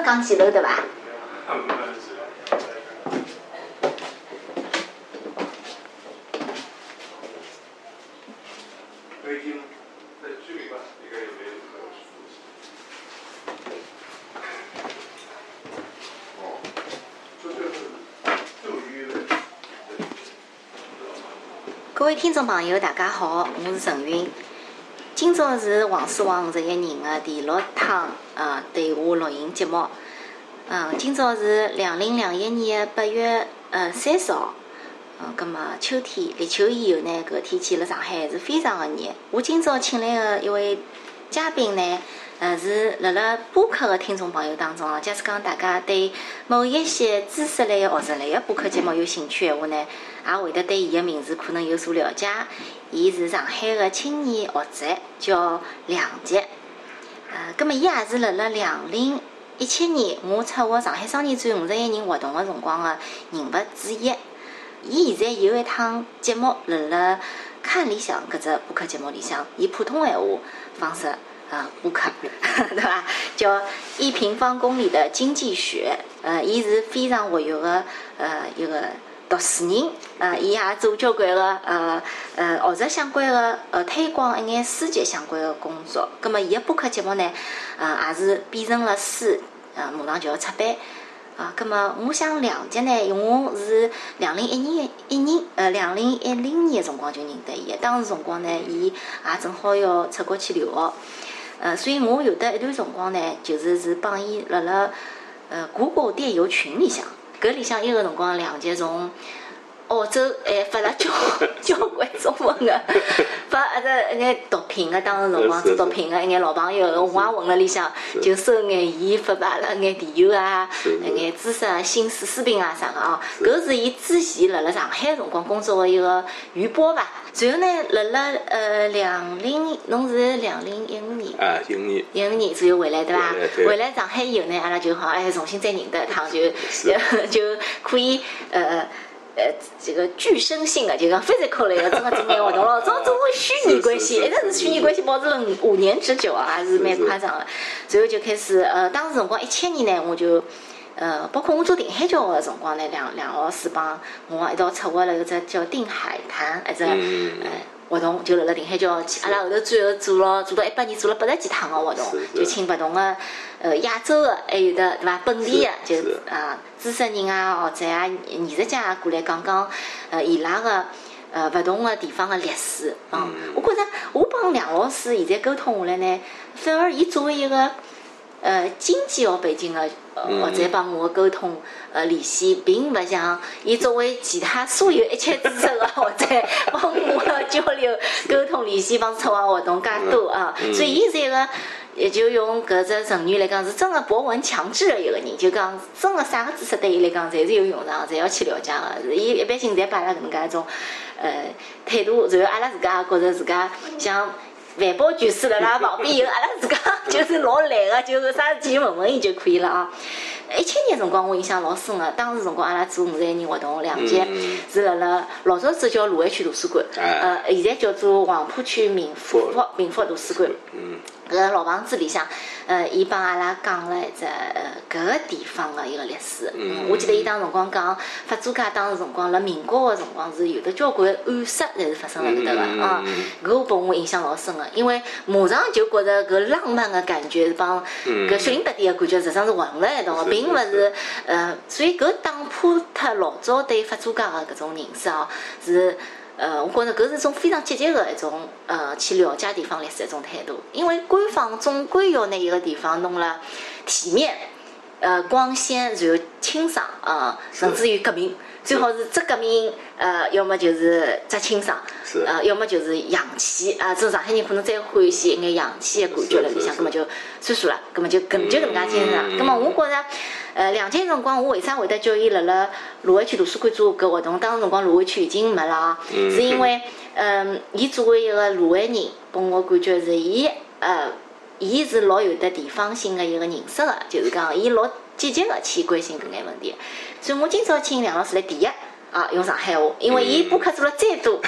没讲几楼对吧。各位听众朋友，大家好，我是陈云。今朝是黄书王五十一人的第六趟呃对话录音节目。嗯，今朝是两零两一年的八月呃三十号。嗯，葛末秋天立秋以后呢，搿天气辣上海还是非常的热。我今朝请来的一位嘉宾呢，呃，是辣辣播客的听众朋友当中啊，假使讲大家对某一些知识类、学术类的播客节目有兴趣闲话呢，也会得对伊的名字可能有所了解。伊是上海的青年学者，叫梁杰。呃，葛末伊也是辣辣两零一七年我策划上海双年展五十一人活动的辰光的人物之一。伊现在有一趟节目辣辣看理想搿只播客节目里向，以普通闲话方式呃顾客，对伐？叫一平方公里的经济学。呃，伊是非常活跃的呃一个读书人，呃，伊也做交关个呃呃学术相关的呃推广一眼书籍相关的工作。葛末伊个播客节目呢，呃也是变成了书，呃马上就要出版。啊，葛末我想梁杰呢，我是两零一年一年，呃，两零一零年辰光就认得伊个。当时辰光呢，伊也正好要出国去留学，呃，所以我有的一段辰光呢，就是是帮伊辣辣呃谷歌电邮群里向，搿里向一个辰光两集从澳洲还发了交交关中文个，发阿只一眼毒品个，当时辰光做毒品个一眼老朋友，我也混辣里向，就收眼伊发发了眼电邮啊，一眼知识啊、新书、书评啊啥个哦。搿是伊之前辣辣上海辰光工作个一个余波伐。然后呢，辣辣呃两零，侬是两零一五年。啊，一五年，一五年左右回来对伐回来上海以后呢，阿拉就好哎重新再认得一趟，就 就可以呃呃这个具身性的，就讲 physical 类的，真个做眼活动咯。种种虚拟关系，一直是虚拟关系保持了五五年之久啊，还是蛮夸张的。随后就开始呃，当时辰光一七年呢，我就。呃，包括我做定海礁的辰光呢，梁梁老师帮我一道策划了一只叫定海滩一只嗯呃活动，就辣辣定海桥，阿拉后头最后做了做到一八年做了八十几趟个活动，就请勿同个呃亚洲个，还有的对伐？本地个就啊知识人啊、学者啊、艺术家啊过来讲讲呃伊拉个。呃，勿同个地方个历史，嗯，我觉着我帮梁老师现在沟通下来呢，反而伊作为一个呃经济学背景个呃学者帮我沟通呃联系，并勿像伊作为其他所有一切知识个学者帮我交流沟通联系帮策划活动介多啊，所以伊是一个。也就用搿只成语来讲，是真个博闻强记的一个人，就讲真个啥个知识对伊来讲，侪是有用场，侪要去了解个。是伊一般性侪摆辣搿能介一种呃态度，然后阿拉自家也觉着自家像万宝全书辣拉旁边有，阿拉自家就是老懒个，就是啥事体就问问伊就可以了啊。一七年辰光我印象老深个，当时辰光阿拉做五十一人活动，两届嗯是辣辣老早子叫卢湾区图书馆，哎呃，现在叫做黄浦区民福民福图书馆。嗯，搿老房子里向，呃，伊帮阿拉讲了一只呃搿个地方的一个历史。嗯我记得伊当辰光讲，法租界当时辰光辣民国个辰光是有的交关暗杀侪是发生辣搿搭个嗯啊嗯。搿拨我印象老深个，因为马上就觉着搿浪漫个感觉是帮嗯搿血淋搭点个感觉实际上是混辣一道个，并勿是呃，所以搿打破脱老早对法租界个搿种认识哦，是。呃，我觉着搿是一种非常积极的一种呃去了解地方历史的一种态度，因为官方总归要拿一个地方弄了体面、呃光鲜，然后清爽啊、甚至于革命，最好是只革命，呃，要么就是只清爽，是呃，要么就是洋气啊。这上海人可能再欢喜一眼洋气的感觉了里向，是葛么就算数了，葛么就搿就搿能介清爽。嗯葛么我觉着。呃，两届辰光，我为啥会得叫伊辣辣卢湾区图书馆做搿活动？当时辰光卢湾区已经没了啊，嗯是因为，嗯，伊作为一个卢湾人，拨我感觉是伊，呃，伊是老有得地方性的一个认识个，就是讲伊老积极个去关心搿眼问题。所以我今朝请梁老师来第一啊，用上海话，因为伊播客做了再多，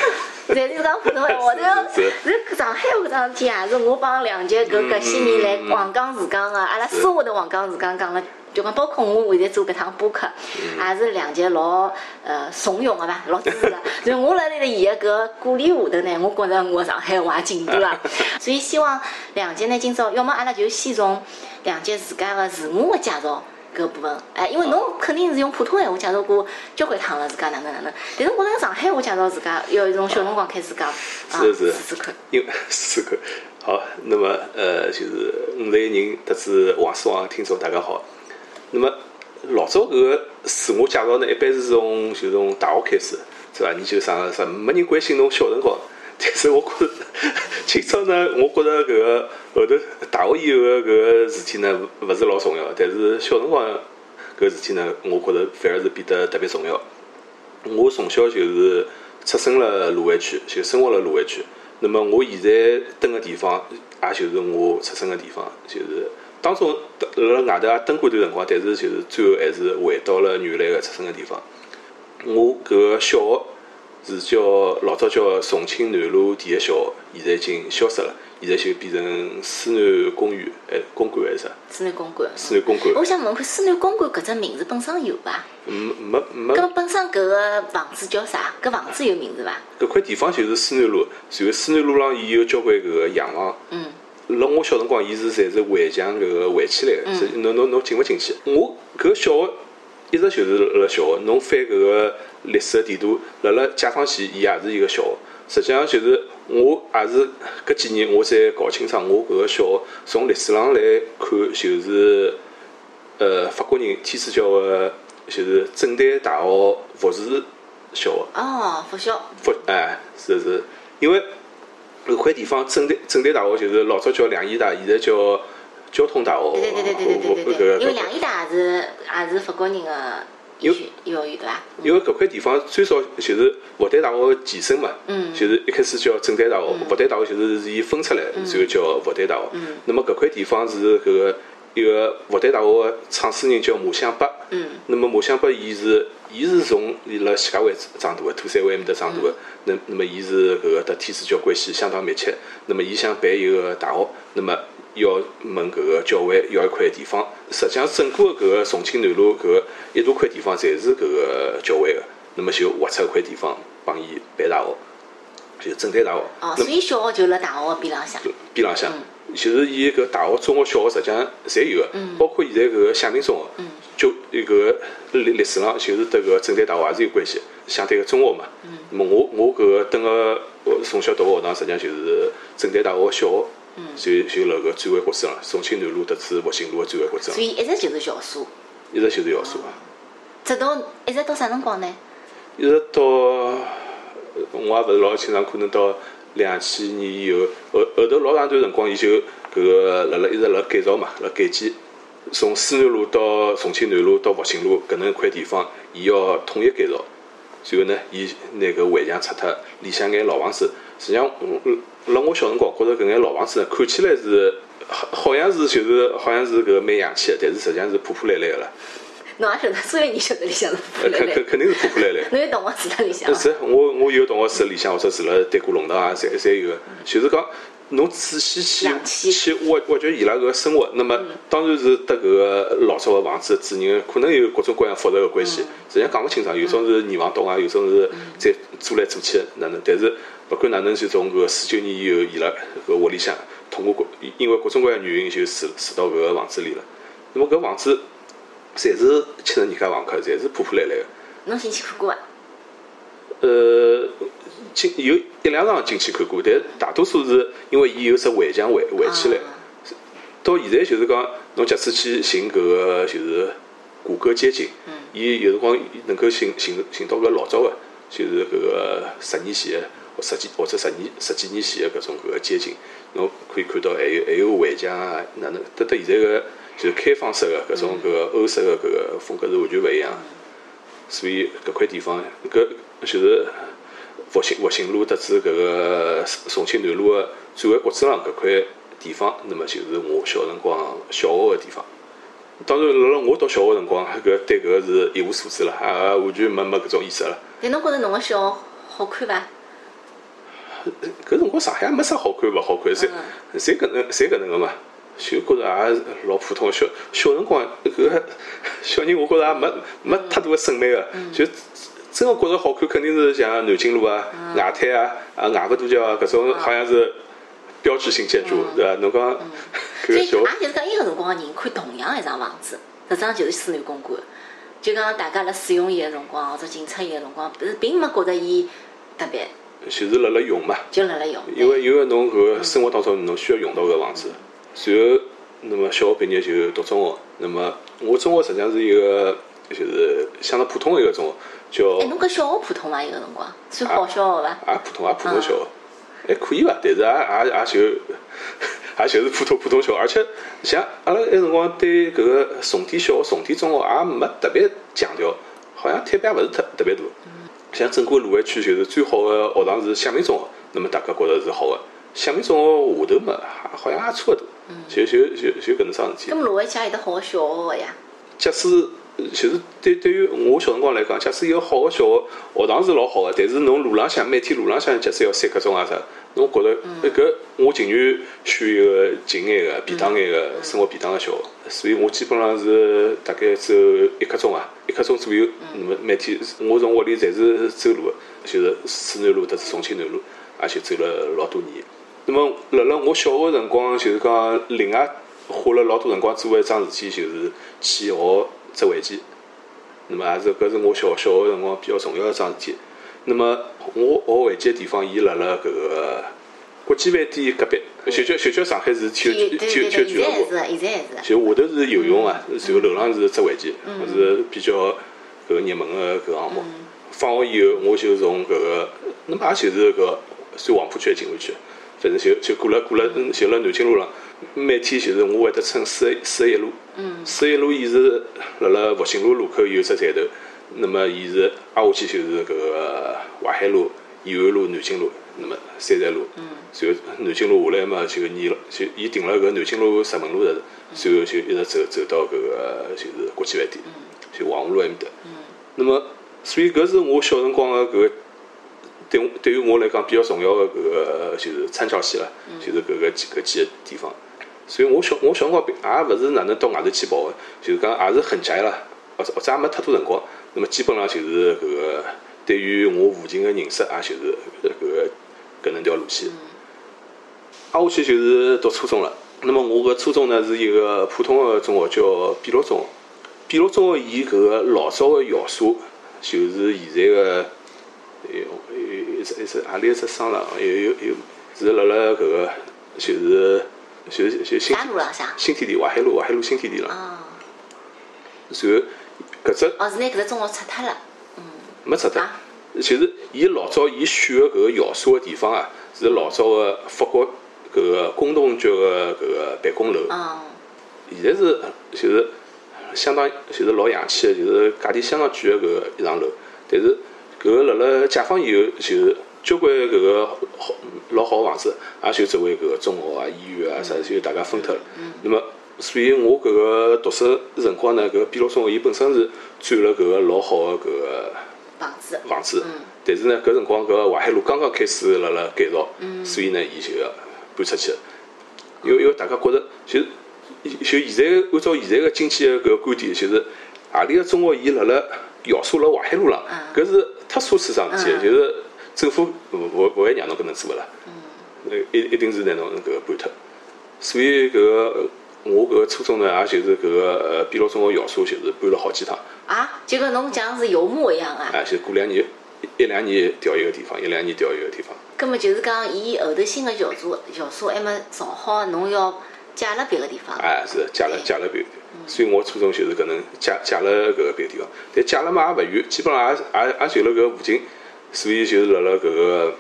侪是讲普通闲话，然后是是上海话搿桩事体也是我帮梁杰搿搿些年来黄冈自讲个，阿拉私下头黄冈自讲讲了就讲包括我现在做搿趟播客，也是梁杰老呃怂恿个伐，老支持个。就我辣辣伊个搿鼓励下头呢，我觉着我上海话进步了。所以希望梁杰呢，今朝要么阿拉就先从梁杰自家个自我个介绍。搿部分，哎，因为侬肯定是用普通闲话介绍过交关趟了，自家哪能哪能，但是我用上海话介绍自家，要从小辰光开始讲，啊，是是试试看。因为试试看。好，那么呃，就是五类人，特子王思王听众大家好。那么老早搿个自我介绍呢，一般是从就从大学开始，是伐？研究生啥，没人关心侬小辰光。但是我觉着，今朝呢，我觉着搿个后头大学以后个搿个事体呢，勿是老重要。但是小辰光搿事体呢，我觉着反而是变得特别重要。我从小就是出生了卢湾区，就生活了卢湾区。那么我现在蹲个地方，也就是我出生个地方，就是当中辣辣外头也蹲过一段辰光，但是就是最后还是回到了原来个出生个地方。我搿个小学。是叫老早叫重庆南路第一小学，现在已经消失了，现在就变成思南公园，哎，公馆还是啥？思南公馆。思南公馆。我想问看，思南公馆搿只名字本身有伐？没没没。搿本身搿个房子叫啥？搿房子有名字伐？搿块地方就是思南路，然后思南路浪伊有交关搿个洋房。嗯。辣我小辰光，伊是侪是围墙搿个围起来个，是侬侬侬进勿进去？我搿小学一直就是辣小学，侬翻搿个。历史个地图，辣辣解放前，伊也是一个小学。实际上，就是我也是搿几年我才搞清爽，我搿个小学从历史上来看，就是呃法国人天主教个，就是正旦大学复士小学。哦，复校。复哎，是是，因为搿块地方正旦正旦大学就是老早叫两医大，现在叫交通大学。对对对对对对对对。因为两医大也是也是法国人个。有有有对伐？因为搿块地方最早就是复旦大学前身嘛，就是一开始叫正旦大学，复旦大学就是是伊分出来，然后叫复旦大学。那么搿块地方是搿个一个复旦大学个创始人叫马相伯。那么马相伯伊是伊是从伊辣徐家汇长大个，土山湾埃面搭长大个。那那么伊是搿个和天主教关系相当密切。那么伊想办一个大学，那么。要问搿个教会要一块地方，实际上整个搿个重庆南路搿个一大块地方，侪是搿个教会个。那么就划出一块地方帮伊办大学，就正旦大学。哦，所以小学就辣大学边浪向。边浪向，就是伊搿大学、中学、小学实际上侪有个，包括现在搿个响明中学，就一个历历史上就是迭个正旦大学也是有关系，相对个中学嘛。那么我我搿个等个从小读个学堂，实际上就是正旦大学小学。就就辣个转弯国子上，重庆南路特子复兴路个转弯国子所以一直就是校舍。一直就是校舍啊。直到一直到啥辰光呢？一直到我也勿是老清爽，可能到两千年以后，后后头老长段辰光，伊就搿个辣辣一直辣改造嘛，辣改建。从思南路到重庆南路到复兴路搿能一块地方，伊要统一改造。随后呢，伊拿搿围墙拆脱，里向眼老房子，实际上，辣我小辰光觉着搿眼老房子呢，看起来是好好像是就是好像是搿个蛮洋气个，但是实际上是破破烂烂个了。侬也晓得，所有人晓得里向是破破烂烂。肯肯肯定是破破烂烂。侬有同学住辣里向是，我我有同学住辣里向，或者住辣丹过弄堂啊，侪侪有个，就是讲。侬仔细去去挖挖掘伊拉搿生活，那么当然是得搿个老早个房子主人可能有各种各样复杂个关系，实际上讲勿清爽，有种是二房东啊，有种是再租来租去哪能？但是勿管哪能，就从搿四九年以后，伊拉搿屋里向通过各因为各种各样原因就住住到搿个房子里了。那么搿房子侪是七十年家房客，侪是破破烂烂个。侬进去看过伐？呃。进有一两场进去看过，但大多数是因为伊有只围墙围围起来。到现在就是讲，侬假使去寻搿个就是谷歌街景，伊有辰光能够寻寻寻到搿老早个，就是搿个十年前个或十几或者十年十几年前个搿种搿个街景，侬可以看到还有还有围墙啊，哪能？得得现在个就是开放式个搿种搿个欧式个搿个风格是完全勿一样。所以搿块地方搿就是。复兴复兴路得知搿个重庆南路个转弯国子上搿块地方，那么就是我小辰光小学个地方。当然，辣辣我读小学辰光，搿对搿个是一无所知了，也完全没没搿种意识了。但侬觉着侬个小学好看伐？搿辰光上海也没啥好看勿好看，侪侪搿能侪搿能个嘛。就觉着也老普通个小小辰光搿个小人，我觉着也没没太大个审美个，就真个觉着好看，肯定是像南京路啊、外滩啊、啊外个大桥啊搿种，好像是标志性建筑，对伐？侬讲 搿个小也就是讲，伊个辰光个人看同样一幢房子，实际上就是思南公馆。就讲大家辣使用伊个辰光，或者进出伊个辰光，是并没觉着伊特别，就是辣辣用嘛。就辣辣用。因为因为侬搿个生活当中侬需要用到搿房子，然后那么小学毕业就读中学，那么我中学实际上是一个就是相当普通的一个中学，叫哎，侬搿小学普通伐？伊个辰光算好小学伐？也普通也普通小学，还可以伐？但是也也也就也 就是普通普通小学，而且像阿拉埃辰光对搿个重点小学、重点中学也没特别强调，好像推别也勿是特特别大。像整个卢湾区就是最好的学堂是响明中学，那么大家觉着是好的。响明中学下头嘛，好像也差勿多，就就就就搿能桩事体咁。么卢湾区也有得好个小学个呀。假使就是对对于我小辰光来讲，假使一个好个小学学堂是老好的，但是侬路浪向每天路浪向，假使要三刻钟啊啥，侬觉着搿我情愿选一个近眼个、便当眼个、生活便当个小学。所以我基本上是大概走一刻钟啊，一刻钟左右。嗯那么每天我从屋里侪是走路的，就是思南路特是重庆南路，也就走了老多年。那么辣辣我小学辰光，就是讲另外花了老多辰光做的一桩事体，就是去学折围棋。那么也是搿是我小小学辰光比较重要的一桩事体。那么我学围棋个地方，伊辣辣搿个国际饭店隔壁，就叫就叫上海市体育体育俱乐部。是，现在还是。就下头是游泳啊，然后楼上是织围棋，嗯是比较搿个热门个搿个项目。放学以后，我就从搿个，那么也就是搿个算黄浦区还是静安区，反正就就过了过了，嗯就辣南京路浪，每天就是我会得乘四十四十一路，四十一路伊是辣辣复兴路路口有只站头，那么伊是挨下去就是搿个淮海路、延安路、南京路，那么三站路，随后南京路下来嘛就沿了，就伊停了搿南京路石门路的，随后就一直走走到搿个就是国际饭店，就黄河路埃面搭。那么，所以搿是我小辰光个搿个，对我对于我来讲比较重要的搿个就是参照系了，就是搿个几搿几个地方。所以我小我小辰光也勿是哪能到外头去跑个，就是讲也是很宅了，或者或者也没太多辰光。那么基本上就是搿个对于我父亲个认识，也就是搿个搿能条路线。挨下去就是读初中了。那么我搿初中呢是一个普通的中学，叫碧落中学。碧落中学伊搿个老早个校舍，就是现在个有有一只一只何里一只商场，有有有是辣辣搿个就是就是就新？新天地淮海路淮海路新天地了。哦，然后搿只哦，是拿搿只中学拆脱了。嗯没拆脱啊，就是伊老早伊选个搿个校舍个地方啊，是老早个法国搿个工农局个搿个办公楼。哦，现在是就是相当就是老洋气个，就是价钿相当贵个搿个一幢楼。但是搿个辣辣解放以后，就是交关搿个好老好个房子，也就作为搿个中学啊、医院啊啥，就大家分脱了。那么，所以我搿个读书辰光呢，搿个碧落中学伊本身是占了搿个老好个搿个房子。房子，但是呢，搿辰光搿个淮海路刚刚开始辣辣改造，所以呢，伊就要搬出去了。因为因为大家觉着，就就现在按照现在个经济个搿个观点，就是何里个中学伊辣辣校舍辣淮海路浪，搿是太奢侈桩事体了，就是政府勿勿勿会让侬搿能做个啦，嗯一一定是拿侬搿个搬脱。所以搿个呃我搿个初中呢，也就是搿个呃碧落中学校舍，就是搬了好几趟。啊，就跟侬讲是游牧一样啊。啊，就过两年，一一两年调一个地方，一两年调一个地方。葛么就是讲，伊后头新个校舍校舍还没造好，侬要借了别个地方。啊，是借了借了别个地方，所以我初中就是搿能借借了搿个别个地方，但借了嘛也勿远，基本上也也也就辣搿附近，所以就是辣辣搿个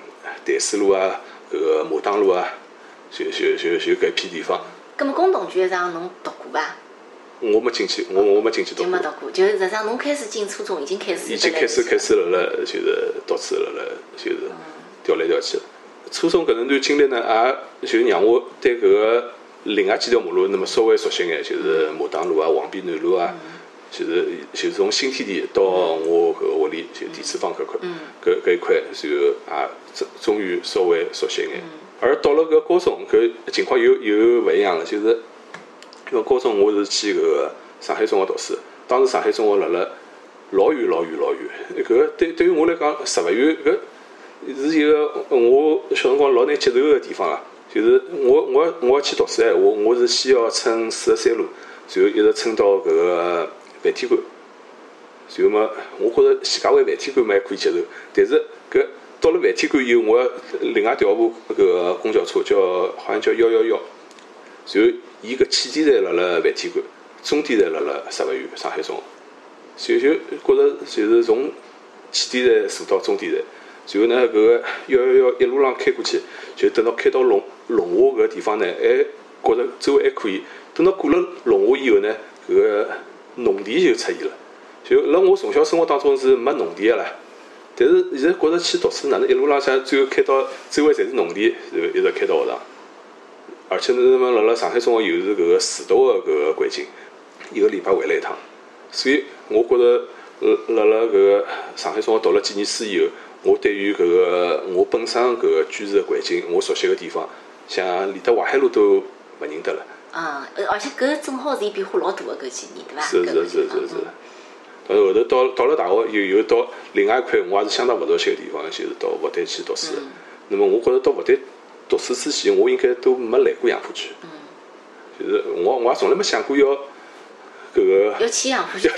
淡水路啊，搿个马当路啊，就就就就搿片地方，葛么工农局上侬读过伐？我没进去，我我没进去读过，就没读过，就是实际上侬开始进初中已经开始。已经开始开。始辣辣就是读书了了就是调来调去。初中搿能段经历呢，也就让我对搿个另外几条马路那么稍微熟悉眼，就是马当路啊、黄陂南路啊，就是就是从新天地到我搿个屋里就第四坊搿块，搿搿一块，然后也终终于稍微熟悉眼。而到了搿高中，搿情况又又勿一样了，就是因为高中我是去搿个上海中学读书，当时上海中学辣辣老远老远老远，搿个对对于我来讲十勿远，搿是一个我小辰光老难接受个地方啦。就是我我我要去读书闲话，我是先要乘四十三路，然后一直乘到搿个梵天馆。然后嘛，我觉着徐家汇梵天馆嘛还可以接受，但是搿到了万体馆以后，我要另外调部搿个公交车，叫好像叫幺幺幺。然后伊搿起点站辣辣万体馆，终点站辣辣十勿远上海中学。就就觉着就是从起点站坐到终点站，然后呢搿个幺幺幺一路浪开过去，就等到开到龙龙华搿地方呢，还觉着周围还可以。等到过了龙华以后呢，搿个农田就出现了。就辣我从小生活当中是没农田个啦，但是现在觉着去读书哪能一路浪向最后开到周围侪是农田，然后一直开到学堂。而且那么辣辣上海中学又是搿个住读个搿个环境，一个礼拜回来一趟，所以我觉着辣辣搿个上海中学读了几年书以后，我对于搿个我本身搿个居住个环境，我熟悉个地方，像连得淮海路都勿认得了。啊，而且搿正好是伊变化老大个搿几年，对伐？是是是是是。呃，后头到到了大学，又又到另外一块，我也是相当勿熟悉个地方，就是到复旦去读书。那么我觉着到复旦读书之前，我应该都没来过杨浦区。嗯。就是我我也从来没想过要搿个。要去杨浦区，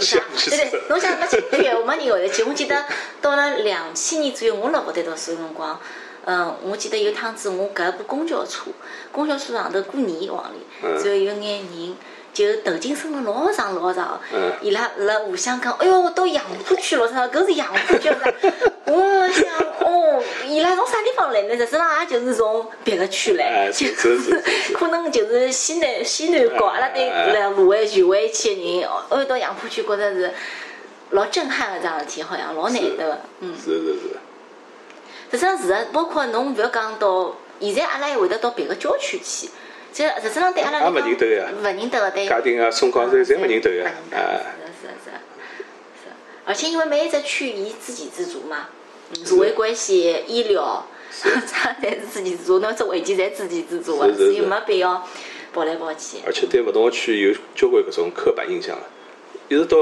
对对，侬想没去区，我没人会得去。我记得到了两千年左右，我辣复旦读书个辰光，嗯，我记得有趟子我搿部公交车，公交车上头过年往里，然后有眼人。就头颈伸了老长老长，伊拉辣互相讲，哎哟，到杨浦区了，啥？搿是杨浦区噻。我想，哦，伊拉从啥地方来呢？实质上也就是从别个区来，就是可能就是西南西南角，阿拉对来卢湾徐汇区的人，哦，到杨浦区觉着是老震撼个桩事体，好像老难得个，嗯。是是是。实质上是个，包括侬勿要讲到，现在阿拉还会得到别个郊区去。就实质上对阿拉来讲，勿认得个呀，勿认得个对。嘉定啊，松江侪侪勿认得呀，啊。是是是是，而且因为每一只区伊自给自足嘛，社会关系、医疗，啥侪是自给自足，侬只违建侪自给自足个，所以没必要跑来跑去。而且对勿同个区有交关搿种刻板印象了，一直到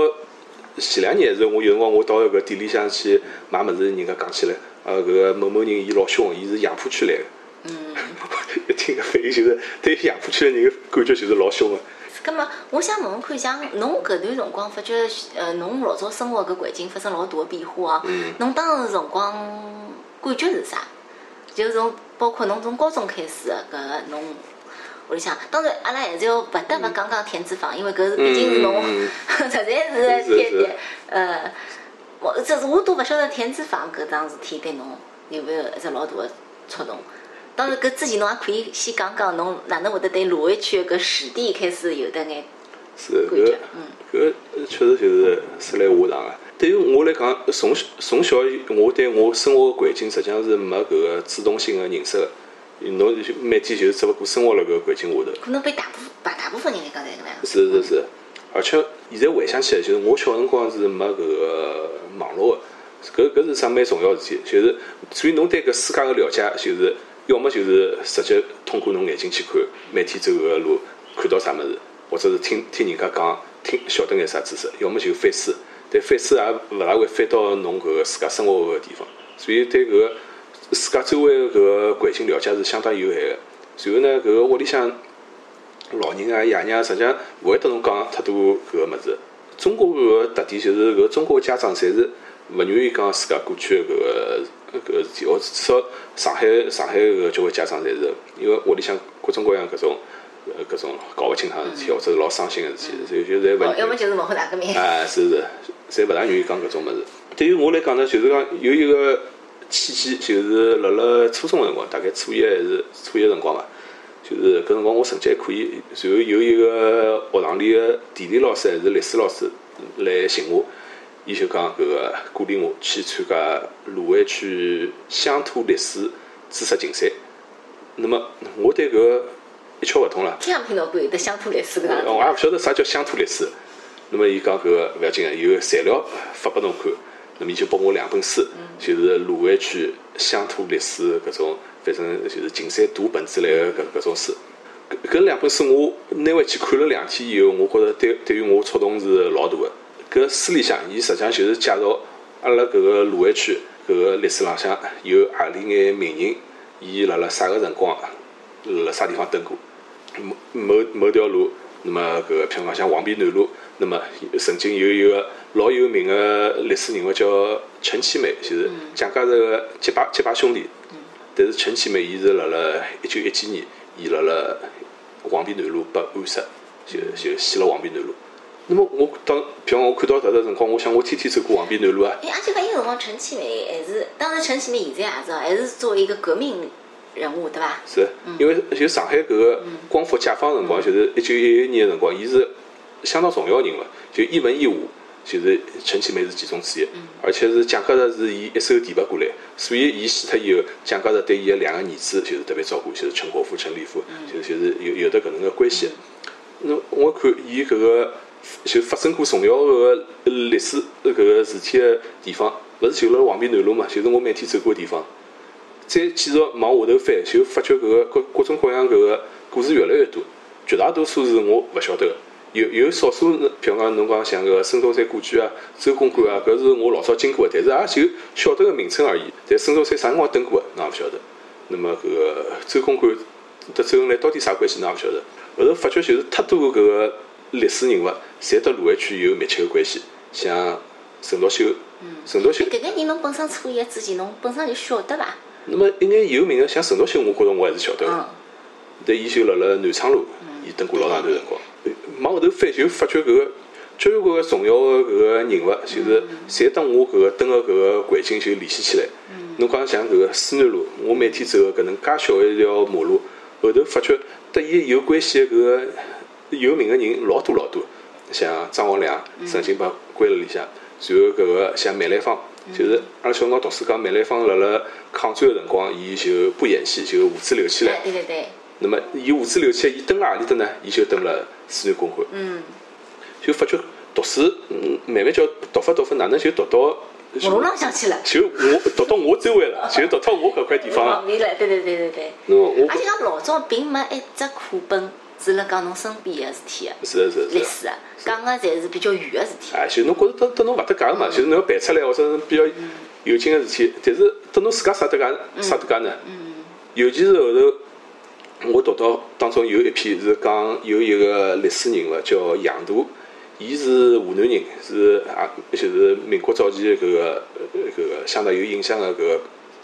前两年是，我有辰光我到搿个店里向去买物事，人家讲起来，呃，搿个某某人伊老凶，伊是杨浦区来个。嗯，一听个反应就是对杨浦区的人感觉就是老凶个。咁么，我想问问看，像侬搿段辰光发觉，呃，侬老早生活搿环境发生老大个变化哦。嗯。侬当时辰光感觉是啥？就是从包括侬从高中开始搿侬屋里向，当然阿拉还是要勿得勿讲讲田子坊，因为搿是毕竟是侬 实在是天天呃，我这是我都勿晓得田子坊搿桩事体对侬有没有一只老大个触动。当然，搿之前侬也可以先讲讲侬哪能会得对卢湾区搿史地开始有得眼是搿搿确实就是说来话长个。对于我来讲，从小从小我对我生活个环境实际上是没搿个主动性个认识个。侬每天就是只勿过生活辣搿个环境下头。可能被大部大大部分人来讲侪搿能样。是是是，而且现在回想起来，就是我小辰光是没搿个网络个，搿搿是啥蛮重要事体。就是所以侬对搿世界个了解，就是。要么就是直接通过侬眼睛去看，每天走个路看到啥物事，或者是听听人家讲，听晓得眼啥知识；要么就翻书，但翻书也勿大会翻到侬搿个自家生活个地方，所以对搿个自家周围搿个环境了解是相当有限个。然后呢，搿个屋里向老人啊、爷娘实际上勿会得侬讲太多搿个物事。中国搿个特点就是搿中国家长侪是勿愿意讲自家过去个搿个。搿个事体，我至少上海上海个交关家长侪是，因为屋里向各种各样搿种呃搿种搞勿清爽事体，或者是老伤心个事体，所以就侪勿。要么就是文化大革命。啊，是是，侪勿大愿意讲搿种物事。对于我来讲呢，就是讲有一个契机，就是辣辣初中个辰光，大概初一还是初一辰光伐，就是搿辰光我成绩还可以，然后有一个学堂里个地理老师还是历史老师来寻我。伊就讲搿个鼓励我去参加卢湾区乡土历史知识竞赛。那么我对搿个一窍勿通了。听也听到过有得乡土历史个。我也勿晓得啥叫乡土历史。那么伊讲搿个勿要紧个，有材料发拨侬看。那么伊就拨我两本书，就是卢湾区乡土历史搿种，反正就是竞赛读本之类个搿搿种书。搿搿两本书我拿回去看了两天以后，我觉着对对于我触动是老大个。搿书里向，伊实际上就是介绍阿拉搿个卢湾区搿个历史浪向有何里眼名人，伊辣辣啥个辰光，辣辣啥地方蹲过，某某某条路，那么搿个譬如讲像黄陂南路，那么曾经有一个老有名个历史人物叫陈其美，就是蒋介石个结拜结拜兄弟。但是陈其美，伊是辣辣一九一几年，伊辣辣黄陂南路被暗杀，就就死了黄陂南路。那么我当，譬方我看到搿个辰光，我想我天天走过黄陂南路啊。哎，而且讲伊个辰光陈其美还是，当然陈其美现在也是，还是作为一个革命人物，对伐？是，因为就上海搿个光复解放辰光，就是一九一一年个辰光，伊是相当重要人物，就一文一武。就是陈其美是其中之一，而且是蒋介石是伊一手提拔过来，所以伊死脱以后，蒋介石对伊个两个儿子就是特别照顾，就是陈国富、陈立夫，就就是有有的搿能个关系。那我看伊搿个就发生过重要个历史搿个事体个地方，勿是就辣黄陂南路嘛，就是我每天走过个地方。再继续往下头翻，就发觉搿个各各种各样搿个故事越来越多，绝大多数是我勿晓得个。有有少数，譬如讲侬讲像搿个孙中山故居啊、周公馆啊，搿是我老早经过个，但是也就晓得个名称而已。但孙中山啥辰光登过个，侬也勿晓得。那么搿个周公馆和周恩来到底啥关系，侬也勿晓得。后头发觉就是太多搿个历史人物，侪和卢湾区有密切个关系，像陈独秀。陈独秀。搿个人侬本身初一之前，侬本身就晓得伐？那么一眼有名个，像陈独秀，我觉着我还是晓得个。但伊就辣辣南昌路，伊蹲过老长段辰光。往后头翻就发觉搿个交关个重要个搿个人物，就是侪当我搿个蹲个搿个环境就联系起来。侬讲像搿个思南路，我每天走个搿能介小一条马路，后头发觉得伊有关系个搿个有名个人老多老多，像张学良曾经被关辣里向，然后搿个像梅兰芳，就是阿拉小辰光读书讲梅兰芳辣辣抗战个辰光，伊就不演戏，就胡子留起来。对对对。那么伊胡子留起来，伊蹲辣何里搭呢？伊就蹲辣四川公馆。嗯。就发觉读书，嗯，慢慢叫读法读法，哪能就读到马路浪向去了？就我读到我周围了，就读到我搿块地方了。对对对对对。那我。而且讲老早并没一只课本是辣讲侬身边个事体个。是是是。历史啊，讲个侪是比较远个事体。哎，就侬觉着得得侬勿得讲嘛？就是侬要办出来或者比较有劲个事体，但是得侬自家啥得讲啥得讲呢？嗯。尤其是后头。我读到当中有一篇是讲有一个历史人物叫杨度，伊是湖南人，是啊，就是民国早期搿个搿个相当有影响的搿个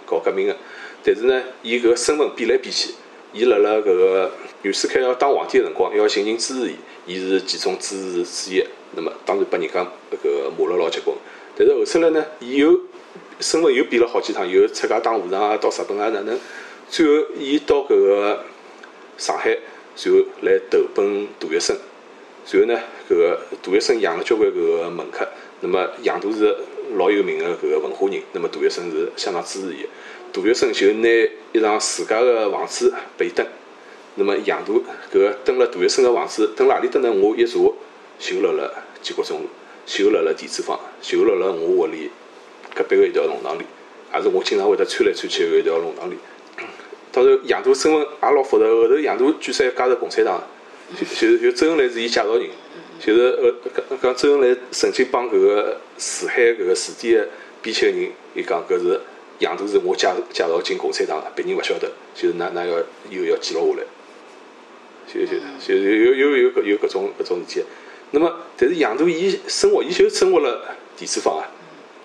搞革命的。但是呢，伊搿个身份变来变去，伊辣辣搿个袁世凯要当皇帝的辰光，要寻人支持伊，伊是其中支持之一。那么当然拨人家搿个骂了老结棍。但是后出来呢，伊又身份又变了好几趟，又出家当和尚啊，到日本啊哪能？最后伊到搿个。上海，然后来投奔杜月笙，然后呢，搿个杜月笙养了交关搿个门客，那么杨度是老有名的搿个文化人，那么杜月笙是相当支持伊。杜月笙就拿一幢自家的房子拨伊登，那么杨度搿个登了杜月笙个房子，登哪里搭呢？我一查，就辣辣建国中路，就辣辣地子坊，就辣辣我屋里隔壁个一条弄堂里，也是我经常会得穿来穿去个一条弄堂里。当然，杨度身份也老复杂。后头杨度据说还加入共产党，就就就周恩来是伊介绍人，就是呃讲讲周恩来曾经帮搿个四海搿个字典个编辑人，伊讲搿是杨度是我介介绍进共产党，别人勿晓得，就是㑚㑚要以后要记录下来，就就就有有有搿有搿种搿种事体。那么，但是杨度伊生活，伊就生活了地子坊啊。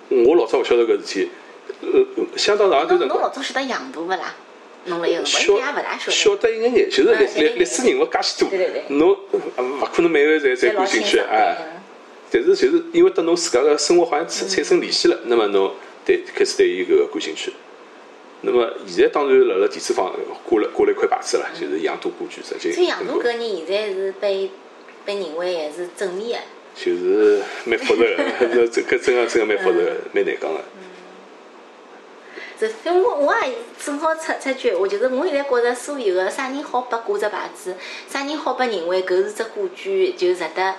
我老早勿晓得搿事体，呃，相当长一段辰光。侬老早晓得杨度勿啦？晓得晓得一眼眼，就是历历历史人物介许多，侬勿可能每个侪侪感兴趣哎。但是就是因为跟侬自家个生活好像产产生联系了，那么侬对开始对伊搿个感兴趣。那么现在当然辣辣电子方挂了挂了一块牌子了，就是杨度故居。所以杨度搿人现在是被被认为还是正面的。就是蛮复杂个，这搿真个真个蛮复杂个，蛮难讲个。这我我也正好插插句话，就是我现在觉着所有的啥人好拨挂只牌子，啥人好拨认为搿是只故居，就值得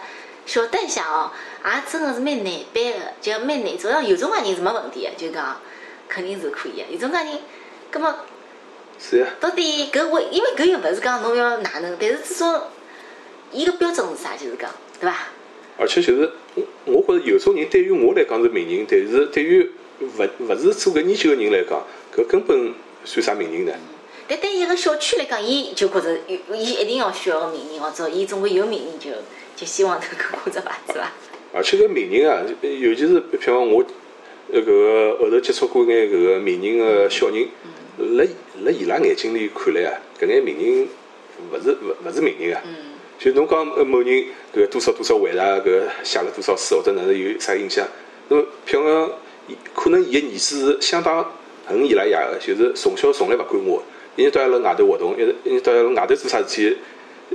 晓得一下哦。也真个是蛮难办个，就蛮难做。有种介人是没问题个，就讲肯定是可以个。有种介人，葛末是呀，到底搿为因为搿又勿是讲侬要哪能，但是至少伊个标准是啥？就是讲，对伐？而且就是我我觉着有种人对于我来讲是名人，但是对于勿勿是做搿研究个人来讲，搿根本算啥名人呢？但对一个小区来讲，伊就觉着伊伊一定要需要个名人，或者伊总归有名人就就希望能够挂只牌子伐？而且搿名人啊，尤其是譬方我呃搿个后头接触过眼搿个名人个小人，辣辣伊拉眼睛里看来啊，搿眼名人勿是勿勿是名人啊。嗯就侬讲呃某人搿个多少多少伟大搿个写了多少书或者哪能有啥影响，那么譬方讲，伊可能伊个儿子是相当恨伊拉爷个，就是从小从来勿管我，一日到夜辣外头活动，一日一日到夜辣外头做啥事体，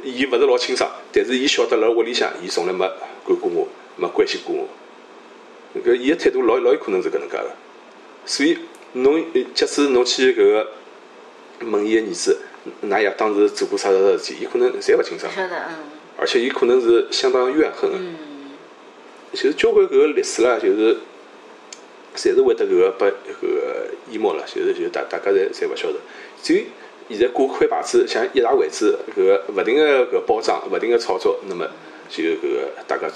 伊勿是老清爽，但是伊晓得辣屋里向，伊从来没管过我，没关心过我。搿伊个态度老老有可能是搿能介个，所以侬呃假使侬去搿个问伊个儿子，㑚爷当时做过啥啥啥事体，伊可能侪勿清爽勿。晓得，嗯而且伊可能是相当怨恨的。嗯就是交关搿个历史啦，就是侪是会得搿个被搿个淹没了，就是就大大家侪侪勿晓得。至于现在挂块牌子，像一大位置搿个勿停个搿包装，勿停个炒作，那么就搿个大家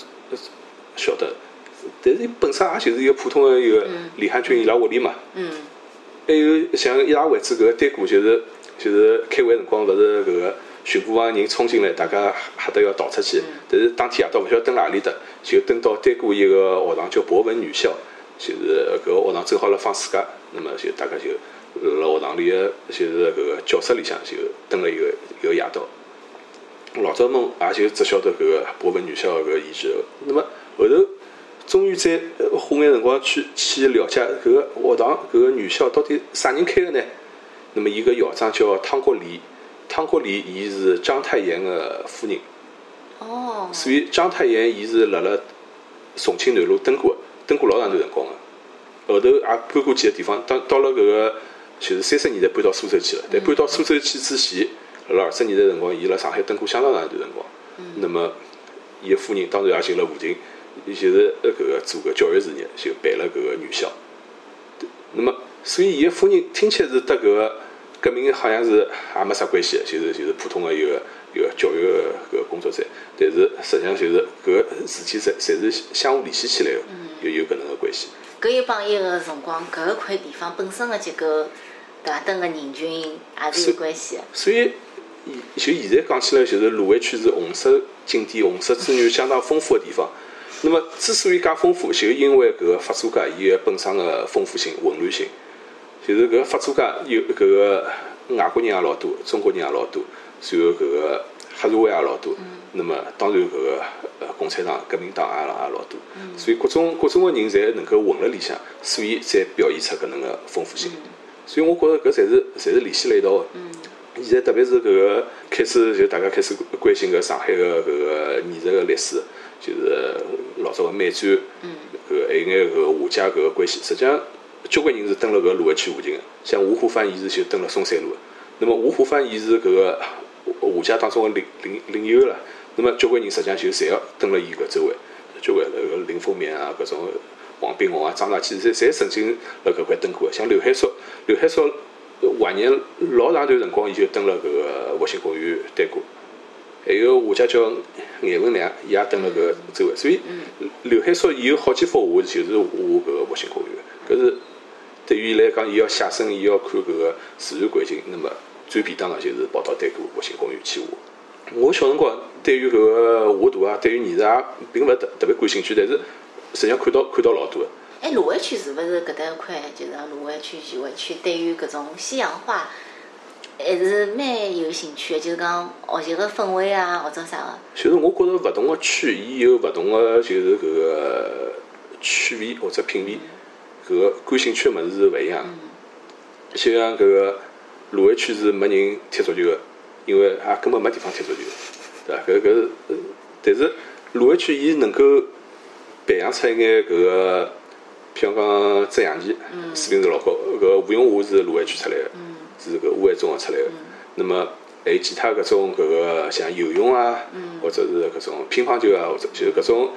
晓得。但是伊本身也就是一个普通个一个李汉军伊拉屋里嘛。嗯还有像一大位置搿个单股，就是就是开会辰光，勿是搿个巡捕房人冲进来，大家吓得要逃出去。但是当天夜到勿晓得蹲辣何里搭，就蹲到单股一个学堂叫博文女校，就是搿个学堂正好辣放暑假，那么就大家就辣学堂里个就是搿个教室里向就蹲了一个一个夜到。老早侬也就只晓得搿个博文女校搿个遗址，那么后头终于在呃花眼辰光去去了解搿个学堂搿个女校到底啥人开个呢？那么伊个校长叫汤国礼，汤国礼伊是章太炎个夫人，哦，所以章太炎伊是辣辣重庆南路蹲过的，蹲过老长段辰光个。后头也搬过几个地方，到到了搿个就是三十年代搬到苏州去了。但搬到苏州去之前，辣二十年代辰光，伊辣上海蹲过相当长一段辰光。那么伊个夫人当然也寻了附近，伊就是呃搿个做个教育事业，就办了搿个女校。那么，所以伊个夫人听起来是搭搿个革命好像是也没啥关系，就是就是普通个一个一个教育个搿个工作者，但是实际上就是搿个事体侪侪是相互联系起来个，有有搿能个关系。搿又帮伊个辰光搿个块地方本身个结构，对伐？等个人群也是有关系个。所以，就现在讲起来，就是卢湾区是红色景点、红色资源相当丰富的地方。那么，之所以介丰富，就因为搿个法租界伊个本身个丰富性、混乱性。就是搿个法租界有搿个外国人也老多，中国人也老多，然后搿个黑社会也老多。那么，当然搿个呃共产党、革命党也也老多。所以各种各种个人侪能够混辣里向，所以才表现出搿能个丰富性。所以我觉着搿侪是侪是联系辣一道个。现在特别是搿个开始就大家开始关心搿上海个搿个艺术个历史，就是老早个美展，搿个还有眼搿个画家搿个关系。实际上，交关人是蹲辣搿卢湾区附近个，像吴湖帆，伊是就蹲辣松山路个。那么吴湖帆，伊是搿个画家当中个领领领袖了。那么交关人实际上就侪要蹲辣伊搿周围，交关搿个林风眠啊，搿种黄宾虹啊、张大千，侪侪曾经辣搿块登过个。像刘海粟，刘海粟晚年老长段辰光，伊就登了搿个复兴公园待过。还有画家叫颜文亮，伊也登了搿周围。所以刘海粟伊有好几幅画就是画搿个复兴公园。搿是对于伊来讲，伊要写生，伊要看搿个自然环境，那么最便当个就是跑到丹过复兴公园去画。我小辰光对于搿个画图啊，对于艺术啊，并勿特特别感兴趣，但是实际上看到看到老多个。哎，卢湾区是勿是搿搭一块，就是讲卢湾区、徐汇区，对于搿种西洋画还是蛮有兴趣的，就是讲学习个氛围啊，或者啥个。就是我觉着勿同个区，伊有勿同个就是搿个趣味或者品味，搿个感兴趣个物事是勿一样。就像搿个卢湾区是没人踢足球个，因为也根本没地方踢足球，对伐？搿搿但是卢湾区伊能够培养出一眼搿个，譬如讲曾阳琪，水平是老高。搿个吴永华是卢湾区出来个，是搿武汉中学出来个。那么还有其他搿种搿个像游泳啊，或者是搿种乒乓球啊，或者就是搿种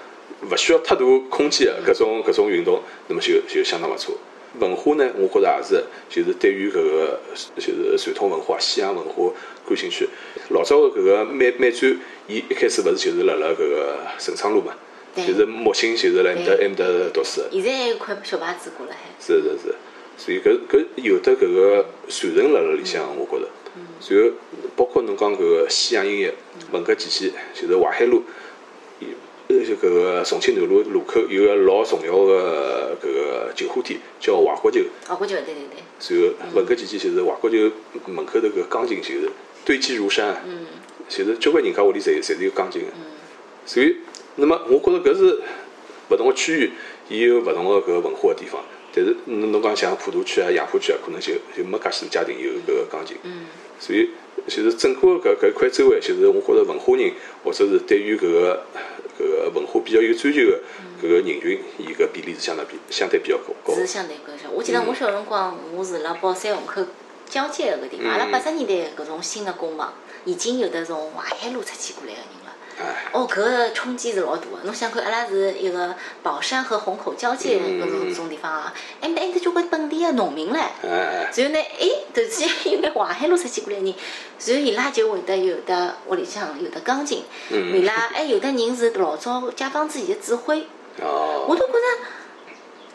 勿需要太大空间个搿种搿种运动，那么就就相当勿错。文化呢，我觉着也是，就是对于搿个就是传统文化、西洋文化感兴趣。老早搿个美美展，伊一开始勿是就是辣辣搿个陈昌路嘛，对就是木星就是辣埃面搭埃面搭读书个。现在还有块小牌子过了海。是是是，所以搿搿有的搿个传承辣辣里向，我觉着。然后包括侬讲搿个西洋音乐、文革期间，就是淮海路，呃，就搿个重庆南路路口有个老重要个搿个酒货店，叫华国酒。淮国酒对对对，然后文革期间，就是华国酒门口头搿钢琴就是堆积如山，嗯就是交关人家屋里侪侪是有钢琴个。所以，那么我觉着搿是勿同个区域，伊有勿同个搿个文化个地方。但是侬侬讲像普陀区啊、杨浦区啊，可能就就没介许多家庭有搿个钢琴。嗯所以，就是整个搿搿一块周围，就是我觉着文化人或者是对于搿个搿个文化比较有追求个搿个人群，伊搿比例是相当比相对比较高。是相对高些。我记得我小辰光，我是辣宝山虹口交界搿个地方，阿拉八十年代搿种新的工坊，已经有得从淮海路出去过来个人哦，搿个冲击是老大个。侬想看，阿拉是一个宝山和虹口交界搿种搿种地方啊，埃面搭还有得交关本地个农民唻。然后呢，哎，突然之间有眼淮海路出去过来人，然后伊拉就会得有的屋里向有的钢琴，伊拉还有的人是老早解放之前的指挥，哦，我都觉着。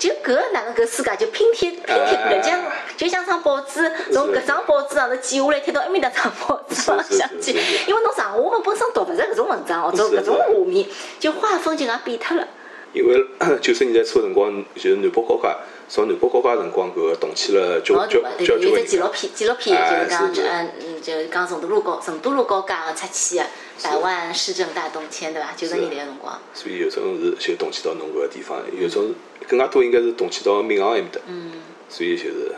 就搿个哪能搿世界就拼贴拼贴过来，像就像张报纸，从搿张报纸上头剪下来贴到埃面搭张报纸上是是向去因为侬上下文本身读勿着搿种文章哦，做是搿种画面，就画风就介变脱了。因为九十年代初个辰光，就是南北高架，从南北高架辰光搿个动起了交交交交关纪录片，纪录片哎就是讲，嗯嗯，就是讲成都路高成都路高架个拆迁个百万市政大动迁，对伐？九十年代个辰光，所以有种是就动迁到侬搿个地方，有种更加多应该是动迁到闵行埃面搭。嗯，所以就是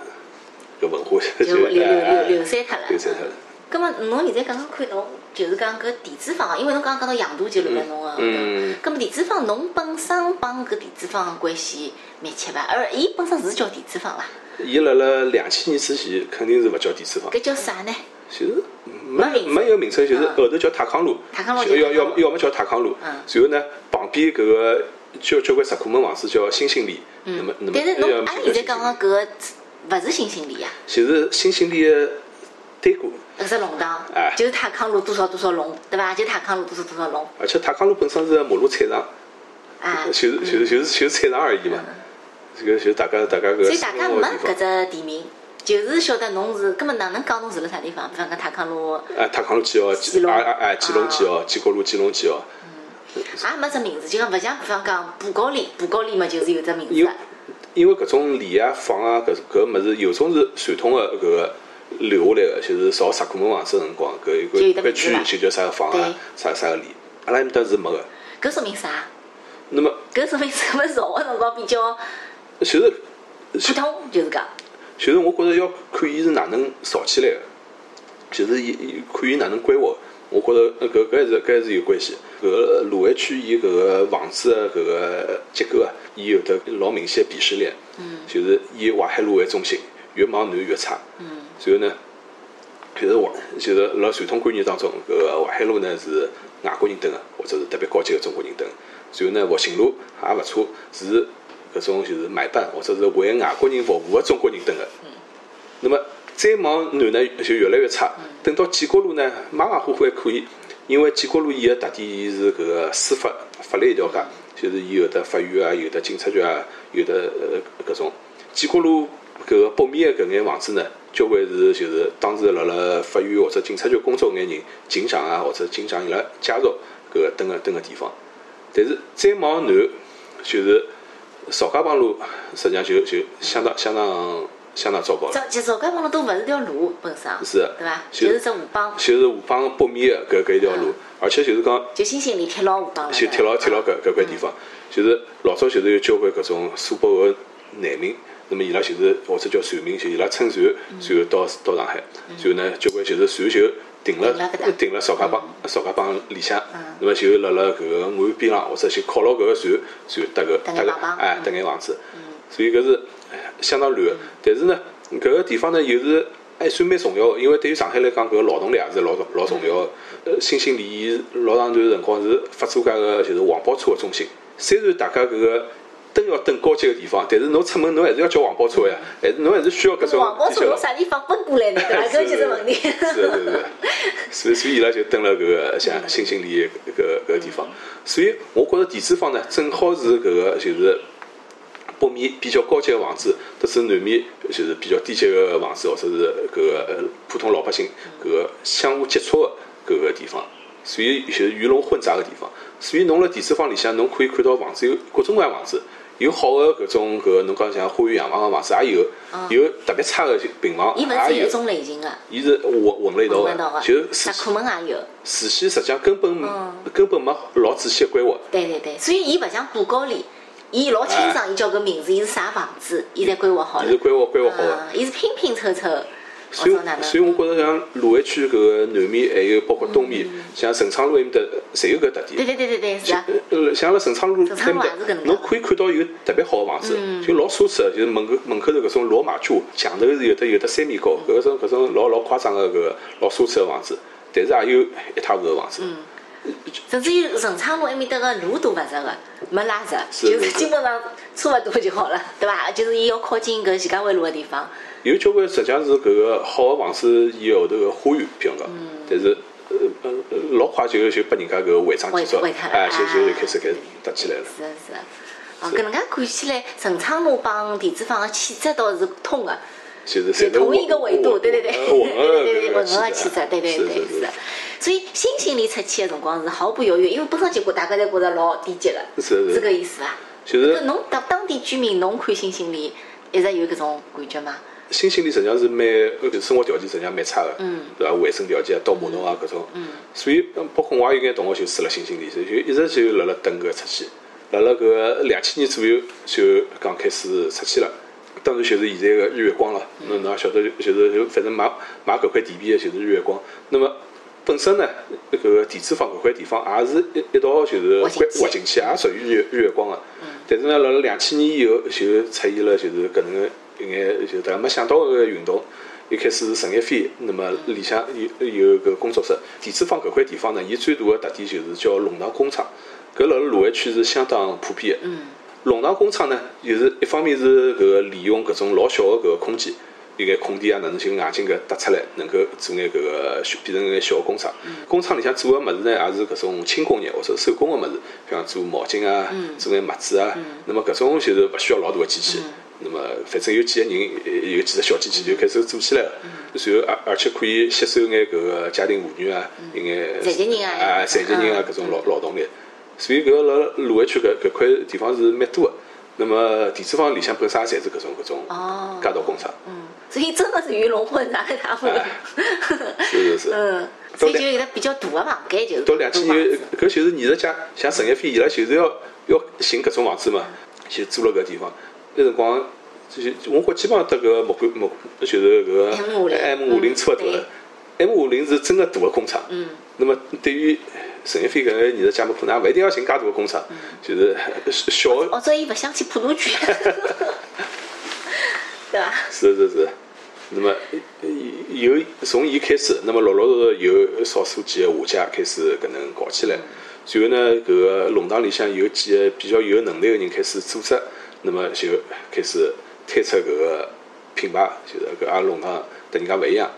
搿文化 就流流哎流流散脱了。流散脱了。咁么侬现在刚刚看到，就是讲搿电子坊，因为侬刚刚讲到杨大就辣辣侬个后头嗯，咁么电子坊侬本身帮搿电子坊个关系密切伐？而伊本身是叫电子坊伐？伊辣辣两千年之前肯定是勿叫电子坊，搿叫啥呢？就是没没名没一个名称，就是嗯后头叫泰康路，泰康路就要要要么叫泰康路，嗯。然后呢旁边搿个交交关石库门房子叫新兴里，那么那么嗯但是侬阿拉现在讲个搿个勿是新兴里呀，就是新兴里的对过，搿只弄堂。哎，就是泰康路多少多少弄，对伐？就泰康路多少多少弄，而且泰康路本身是马路菜场，啊。就是就是就是就是菜场而已嘛，这个就是大家大家搿个所以大家没搿。只地名，就是晓得侬是，根本哪能讲侬住辣啥地方？比方讲泰康路，哎，泰康路几号？几号？哎哎哎，基隆几号？啊建国路基隆几号？也没只名字，就讲勿像比方讲布高里，布高里嘛就是有只名因为字。因为搿种里啊坊啊搿搿物事，有种是传统的搿个留下来个，就是造石库门房子的辰光，搿一块块区叫啥个房啊，啥啥个里。阿拉埃面搭是没个。搿说明啥？那么搿说明什么造个辰光比较就是普通，就是讲。就是我觉着要看伊是哪能造起来个，就是伊伊看伊哪能规划。我觉着呃搿搿还是搿还是有关系。搿个卢湾区伊搿个房子个搿个结构啊，伊有得老明显个鄙视链，嗯就是以淮海路为中心，越往南越差。嗯然后呢，就是往就是辣传统观念当中，搿个淮海路呢是外国人蹲个，或者是特别高级个中国人蹲。然后呢，复兴路也勿错，是搿种就是买办或者是为外国人服务个中国人蹲个。那么再往南呢，就越来越差。等到建国路呢，马马虎虎还可以，因为建国路伊个特点伊是搿个司法法律一条街，就是伊有的法院啊，有的警察局啊，有的呃搿种。建国路搿个北面个搿眼房子呢，交关是就是当时辣辣法院或者警察局工作眼人，警长啊或者警长伊拉家属搿个蹲个蹲个地方。但是再往南，就是邵家浜路，实际上就就相当相当相当糟糕了。这其实邵家浜路都勿是条路本身，是的对伐？就就是只河浜，就是河浜北面的搿搿一条路，而且就是讲就新兴里贴牢河浜了。就贴牢贴牢搿搿块地方，就是老早就是有交关搿种苏北个难民，那么伊拉就是或者叫船民，就伊拉乘船，然后到到上海，然后呢交关就是船就停了停了邵家浜邵家浜里向，那么就辣辣搿个岸边浪或者就靠牢搿个船，然后搭个搭个哎嗯。搭眼房子，所以搿是哎相当乱。的。但是呢，搿个地方呢又是还算蛮重要个，因为对于上海来讲，搿个劳动力也是老重老重要个。呃，新兴里伊老长段辰光是发租界个就是黄包车个中心。虽然大家搿个登要登高级个地方，但是侬出门侬还是要叫黄包车呀，还是侬还是需要搿种黄包车。从啥地方奔过来呢？对伐？搿就是问题。是的是的，所以所以伊拉就登了搿个像新兴里搿个搿个地方，所以我觉着地主方呢，正好是搿个就是北面比较高级个房子，特是南面就是比较低级个房子，或者是搿个呃普通老百姓搿个相互接触个搿个地方，所以就是鱼龙混杂个地方。所以侬辣地主坊里向，侬可以看到房子有各种各样房子，有好个搿种搿个侬讲像花园洋房个房子也有，有特别差个平房伊勿是也有。一种类型个，伊是混混了一道个，就是事啥库门也有。事先实际上根本嗯根本没老仔细个规划，对对对，所以伊勿像布高里，伊老清爽，伊叫搿名字，伊是啥房子，伊侪规划好了伊是。规划规划好个。嗯，伊是拼拼凑凑，所以？所以我觉着像卢湾区搿个南面，还有包括东面，嗯像陈昌路埃面搭，侪有搿特点。对对对对对，是啊。呃，像辣陈昌路陈昌路埃面搭，侬可以看到有特别好个房子，嗯就老奢侈个，就是门口门口头搿种罗马柱，墙头是有的有的三米高，搿种搿种老老夸张个搿个老奢侈个房子，但是也有一塌糊涂个房子。嗯甚至于陈昌路埃面搭个路都勿直个，没拉直，就是基本上差勿多就好了，对伐？就是伊要靠近搿徐家汇路个地方，有交关实际上是搿个好个房子，伊后头个花园，比方讲，但是呃呃老快就就拨人家搿个违章建筑，哎，就就开始开搭起来了。是的是。哦，搿能介看起来，陈昌路帮电子坊个气质倒是通个，就是就同一个维度，对对对，对混合对对，混合个气质，对对对是是是。所以新兴里出去的辰光是毫不犹豫，因为本身结果大家侪觉着老低级个，是是是搿意思伐？就是搿侬当当地居民，侬看新兴里一直有搿种感觉吗？新兴里实际上是蛮生活条件实际上蛮差个，嗯对伐？卫生条件啊、倒马桶啊搿种，所以嗯包括我也有眼同学就住了新兴里，就一直就辣辣等搿出去，辣辣搿两千年左右就刚开始出去了。当然就是现在个日月光了，侬侬也晓得，就是就反正买买搿块地皮个就是日月光。那么本身呢，搿个地主坊搿块地方也是一一道就是挖进去挖进去，也属于日月日月光个。但是呢，辣辣两千年以后就出现了就是搿能个一眼就是大家没想到个运动。一开始是陈一飞，那么里向有有搿工作室。地主坊搿块地方呢，伊最大个特点就是叫弄堂工厂，搿辣辣卢湾区是相当普遍个。弄堂工厂呢，就是一方面是搿个利用搿种老小个搿个空间，一眼空地啊，哪能就硬劲搿搭出来，能够做眼搿个小变成眼小工厂。工厂里向做个物事呢，也是搿种轻工业或者手工个物事，比方做毛巾啊，做眼袜子啊。那么搿种就是勿需要老大个机器。那么反正有几个人，有几只小机器就开始做起来了。然后而而且可以吸收眼搿个家庭妇女啊，一眼残疾人啊啊，残疾人啊嗯搿种劳劳动力。所以搿个辣卢湾区搿搿块地方是蛮多个。那么地主坊里向本身也侪是搿种搿种哦街道工厂，嗯，所以真的是鱼龙混杂一塌糊涂。是是是。嗯，所以就有得比较大个房间，就是到两千年，搿就是艺术家，像陈一飞伊拉就是要要寻搿种房子嘛，就租了搿地方。那辰光就是我觉基本上得搿木板木就是搿个 M50 M 五零差勿多了。M 五零是真个大个工厂。嗯。那么对于陈一飞搿个艺术家嘛，可能也勿一定要寻介大个工厂，就是小个哦，所以勿想去普陀区，对伐？是是是。那么呃有从伊开始，那么陆陆续续有少数几个画家开始搿能搞起来。随后呢，搿个弄堂里向有几个比较有能力个人开始组织，那么就开始推出搿个品牌，就是搿阿拉弄堂跟人家勿一样。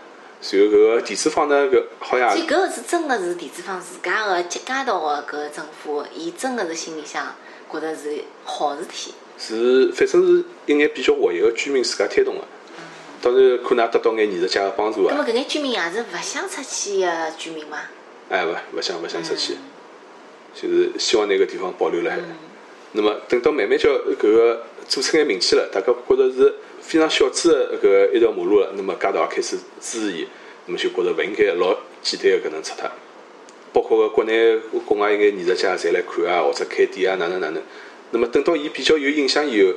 随后搿个地主坊呢，搿好像所以搿个是真个是地主坊自家个街街道个搿个政府，伊真个是心里向觉着是好事体。是反正是一眼比较活跃个居民自家推动个。当然可能也得到眼艺术家个帮助啊。那么搿眼居民也是勿想出去个居民吗？哎，勿勿想勿想出去，就是希望拿个地方保留辣海。嗯那么等到慢慢叫搿个做出眼名气了，大家觉着是非常小资的搿个一条马路了，那么街道也开始支持伊，那么就觉着勿应该老简单个搿能拆脱。包括个国内国外一眼艺术家侪来看啊，或者开店啊，哪能哪能。那么等到伊比较有影响以后，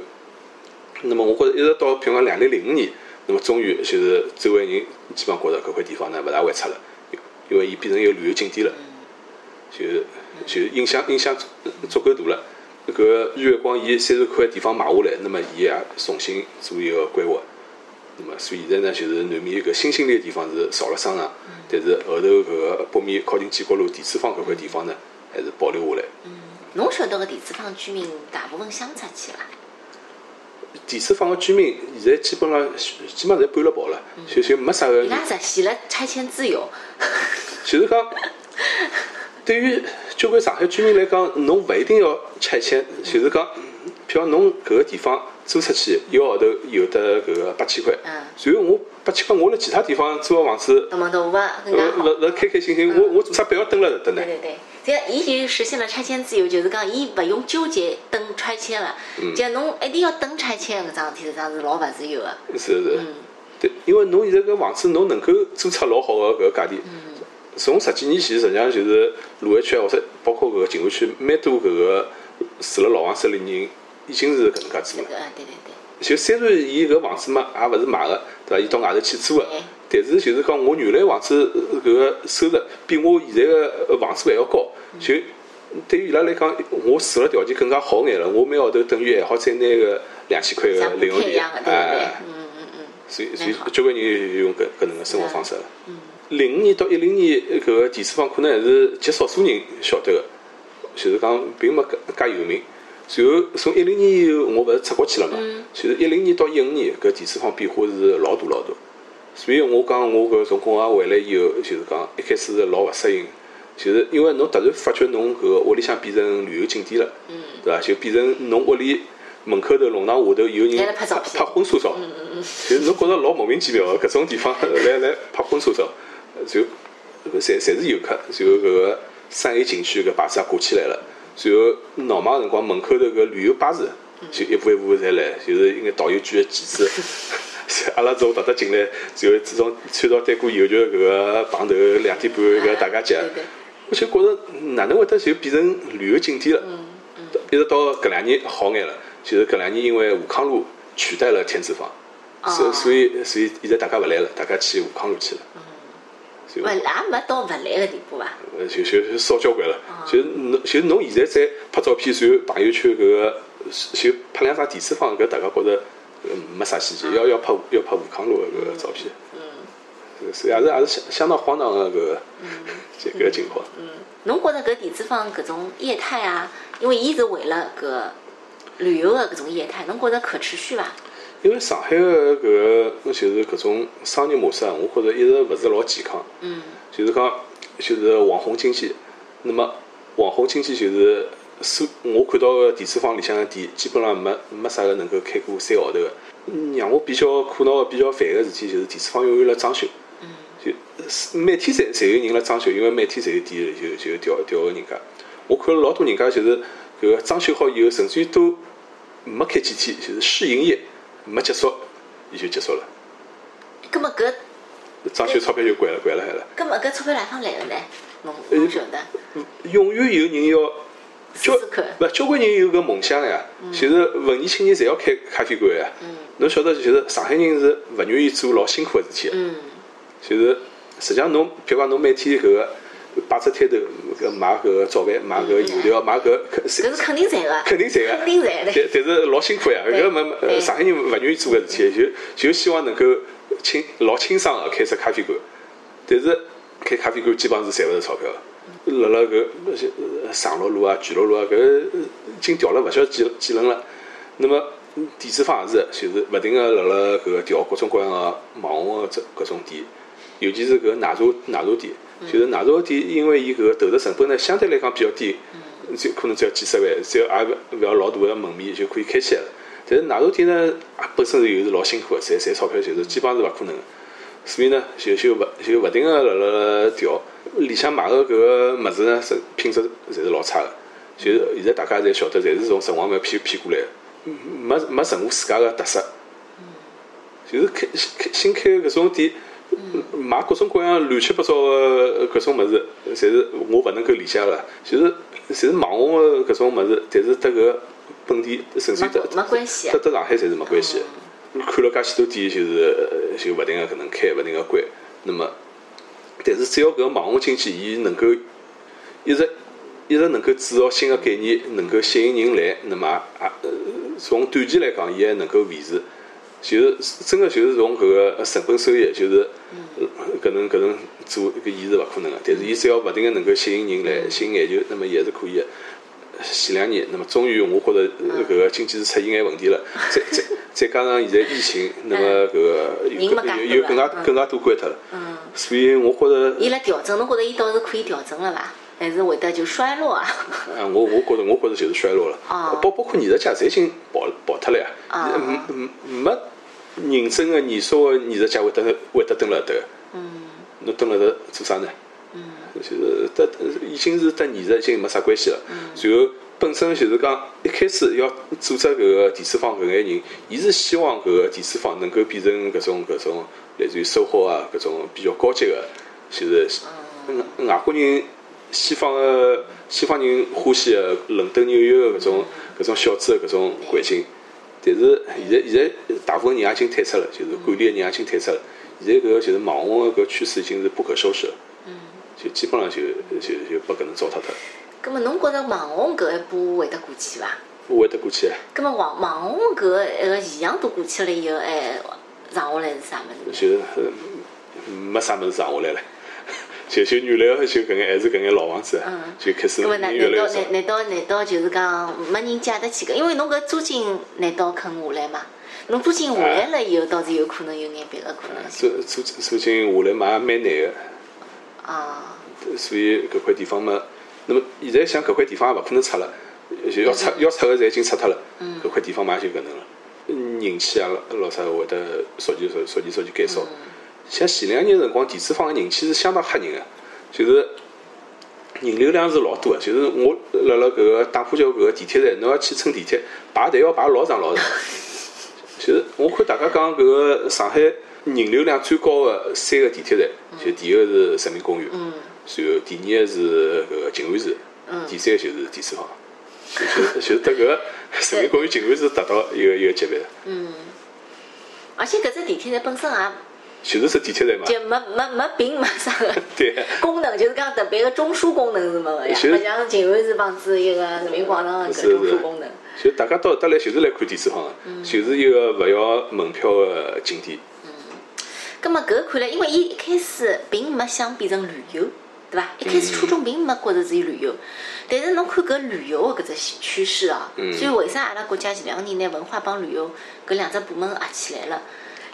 那么我觉着一直到譬如讲两零零五年，那么终于就是周围人基本上觉着搿块地方呢勿大会拆了，因为伊变成一个旅游景点了。就就影响影响足够大了。搿个日月光伊三十块地方买下来，那么伊也重新做一个规划。那么所以现在呢，就是南面搿新兴里个地方是造了商场，但是后头搿个北面靠近建国路地主坊搿块地方呢，还是保留下来。侬晓得个地主坊居民大部分乡出去了，地主坊个居民现在基本上基本上侪搬了跑了，就就没啥个伊。拉实现了拆迁自由。就是讲，对于交关上海居民来讲，侬勿一定要拆迁，就是讲，譬如侬搿个地方租出去一个号头有得搿个八千块，嗯然后我八千块我辣其他地方租个房子，大门大户个更勿加好。勿勿开开心心，我我做啥不要蹲辣搿搭呢对？对对，这样伊就实现了拆迁自由，就是讲伊勿用纠结等拆迁了。嗯就侬一定要等拆迁搿桩事体，实际上是老勿自由个。是是嗯，对，因为侬现在搿房子侬能够租出老好个搿个价钿。嗯从十几年前，实际上就是卢湾区或者包括搿个静安区，蛮多搿个住辣老房子里人已经是搿能介租了。对对对。就虽然伊搿房子嘛，也勿是买个，对伐？伊到外头去租个，但是就是讲我原来房子呃搿个收入比我现在个房租还要高，就对于伊拉来讲，我住了条件更加好眼了。我每号头等于还好再拿个两千块个零用钿哎，，嗯嗯嗯。所以所以交关人用搿搿能个生活方式了。嗯零五年到一零年搿个地处坊可能还是极少数人晓得个，就是讲并没介介有名。随后从一零年以后，我勿是出国去了嘛，嗯。就是一零年到一五年搿地处坊变化是老大老大。所以我讲我搿从国外回来以后，就是讲一开始是老勿适应，就是因为侬突然发觉侬搿个屋里向变成旅游景点了，嗯。对伐？就变成侬屋里门口头弄堂下头有人拍婚纱。照，就是侬觉着老莫名其妙个，搿种地方 来来拍婚纱。照，就侪侪是游客，然后搿个三 A 景区搿牌子也挂起来了，然后闹忙个辰光门口头搿旅游巴士就一步一步侪来，就是应该导游举个旗子。阿拉从搭搭进来，然后自从穿到单股邮局搿个棚头两点半搿大家节，对对我就觉着哪能会得就变成旅游景点了？一直到搿两年好眼了，就是搿两年因为武康路取代了天子坊，所以所以现在大家勿来了，大家去武康路去了。勿也没到勿来个地步伐？呃就就就少交关了。就侬就侬现在再拍照片，然后朋友圈搿个就拍两张地处坊，搿大家觉着没啥稀奇，要要拍要拍武康路搿个照片。嗯，所以也是也是相相当荒唐个搿个搿个情况。嗯侬觉着搿地主坊搿种业态啊，因为伊是为了搿旅游个搿种业态，侬觉着可持续伐？因为上海个搿个就是搿种商业模式啊，我觉着一直勿是老健康。嗯就是讲，就是网红经济。那么网红经济就是，所我看到个电子坊里向个店，基本上没没啥个能够开过三个号头个。嗯让我比较苦恼个、比较烦个事体就是电子坊永远辣装修，嗯就每天侪侪有人辣装修，因为每天侪有店就就调调个人家。我看了老多人家就是搿个装修好以后，甚至于都没开几天，就是试营业没结束，伊就结束了，葛末搿装修钞票就关了关了海了。葛末搿钞票哪方来个呢？侬侬晓得？永远有人要交试试看勿交关人有搿梦想呀，就是文艺青年侪要开咖啡馆呀。侬晓得，就是上海人是勿愿意做老辛苦个事体的，嗯就是实际上侬，譬如讲侬每天搿个摆只摊头，搿卖搿个早饭，卖搿个油条，卖搿个搿是肯定赚个，肯定赚个，肯定赚但的。但是老辛苦呀，对搿没上海人勿愿意做搿事体，就就希望能够轻老轻松个开只咖啡馆，但是开咖啡馆基本上是赚勿着钞票。个。辣辣搿呃长乐路啊、巨鹿路啊，搿已经调了勿晓得几几轮了。那么地主方也是，就是勿停个辣辣搿个调各种各样个网红个这搿种店，尤其是搿奶茶奶茶店，就是奶茶店，因为伊搿个投入成本呢相对来讲比较低，就可能只要几十万，只要也勿勿要老大个门面就可以开起来了。但是奶茶店呢，也本身是又是老辛苦个，赚赚钞票就是基本上是勿可能个。所以呢，就就勿就勿停个辣辣调，里向买个搿个物事呢，是品质侪是老差个。就是现在大家侪晓得，侪是从城隍庙骗骗过来个，没没任何自家个特色。就是开开新开搿种店，买各种各样乱七八糟个搿种物事，侪是我勿能够理解个。就是侪是网红个搿种物事，但是得搿本地甚至于得没没关系得得上海侪是没关系的。看了介许多店，就是呃就勿停个搿能开，勿停个关。那么，但是只要搿个网红经济，伊能够一直一直能够制造新个概念，能够吸引人来，那么也呃从短期来讲，伊还能够维持。就是真个就是从搿个成本收益，就是呃搿能搿能做搿伊是勿可能个。但是伊只要勿停个能够吸引人来，吸引眼球，那么伊还是可以个。前两年，那么终于我觉着搿个经济是出现眼问题了，再再再加上现在疫情，那么搿个有人没介有有更加更加多关脱了，嗯，所以我觉着，伊辣调整，侬觉着伊倒是可以调整了伐？还是会得就衰落啊？啊，我我觉着我觉着就是衰落了，哦。包包括艺术家侪已经跑跑脱了呀，哦。嗯嗯没认真个艺术个艺术家会得会得蹲辣迭个，嗯侬蹲辣迭做啥呢？嗯就是得已经是跟艺术已经没啥关系了。然后本身就是讲一开始要组织搿个第四方搿眼人，伊是希望搿个第四方能够变成搿种搿种类似于收获啊搿种比较高级个，就是嗯外国人、西方个西方人欢喜个伦敦、纽约个搿种搿种小资个搿种环境。但是现在现在大部分人也已经退出了，就是管理个人也已经退出了。现在搿个就是网红个搿趋势已经是不可收拾了。就基本上就就就被搿能糟蹋脱了，葛末侬觉着网红搿一步会得过去伐？我会得过去啊。葛末网网红搿个现象都过去了以后，还剩下来是啥物事？就呃没啥物事剩下来了，就就原来个就搿眼还是搿眼老房子嗯，就开始越难道来越少难。难道难道就是讲没人借得起搿？因为侬搿租金难道肯下来嘛？侬租金下来了以后，倒是有可能有眼别个可能性租租租金下来嘛也蛮难个，啊。所以搿块地方嘛，那么现在想搿块地方也勿可能拆了，就要拆要拆个侪已经拆脱了，搿块地方嘛也就搿能了，人气啊老老啥会得逐渐逐逐渐逐渐减少。像前两年辰光，电子坊个人气是相当吓人个，就是人流量是老多个，就是我辣辣搿个打浦桥搿个地铁站，侬要去乘地铁，排队要排老长老长。就是我看大家讲搿个上海人流量最高个三个地铁站，就第一个是人民公园，嗯然后第二个是搿个静安寺，第三个就是电子坊，就就就得搿个人民公园、静安寺达到一个一个级别，嗯，而且搿只地铁站本身也就是只地铁站嘛，就没没没并没啥个对。功能，就是讲特别个中枢功能是没个呀，其实勿像静安寺帮子一个人民广场个中枢功能。就大家到得来就是来看电子坊嗯。个，就是一个勿要门票个景点。嗯。葛末搿看来，因为伊一开始并没想变成旅游，对伐？一开始初衷并没觉着是旅游，但是侬看搿旅游个搿只趋势哦，所以为啥阿拉国家前两年拿文化帮旅游搿两只部门合起来了？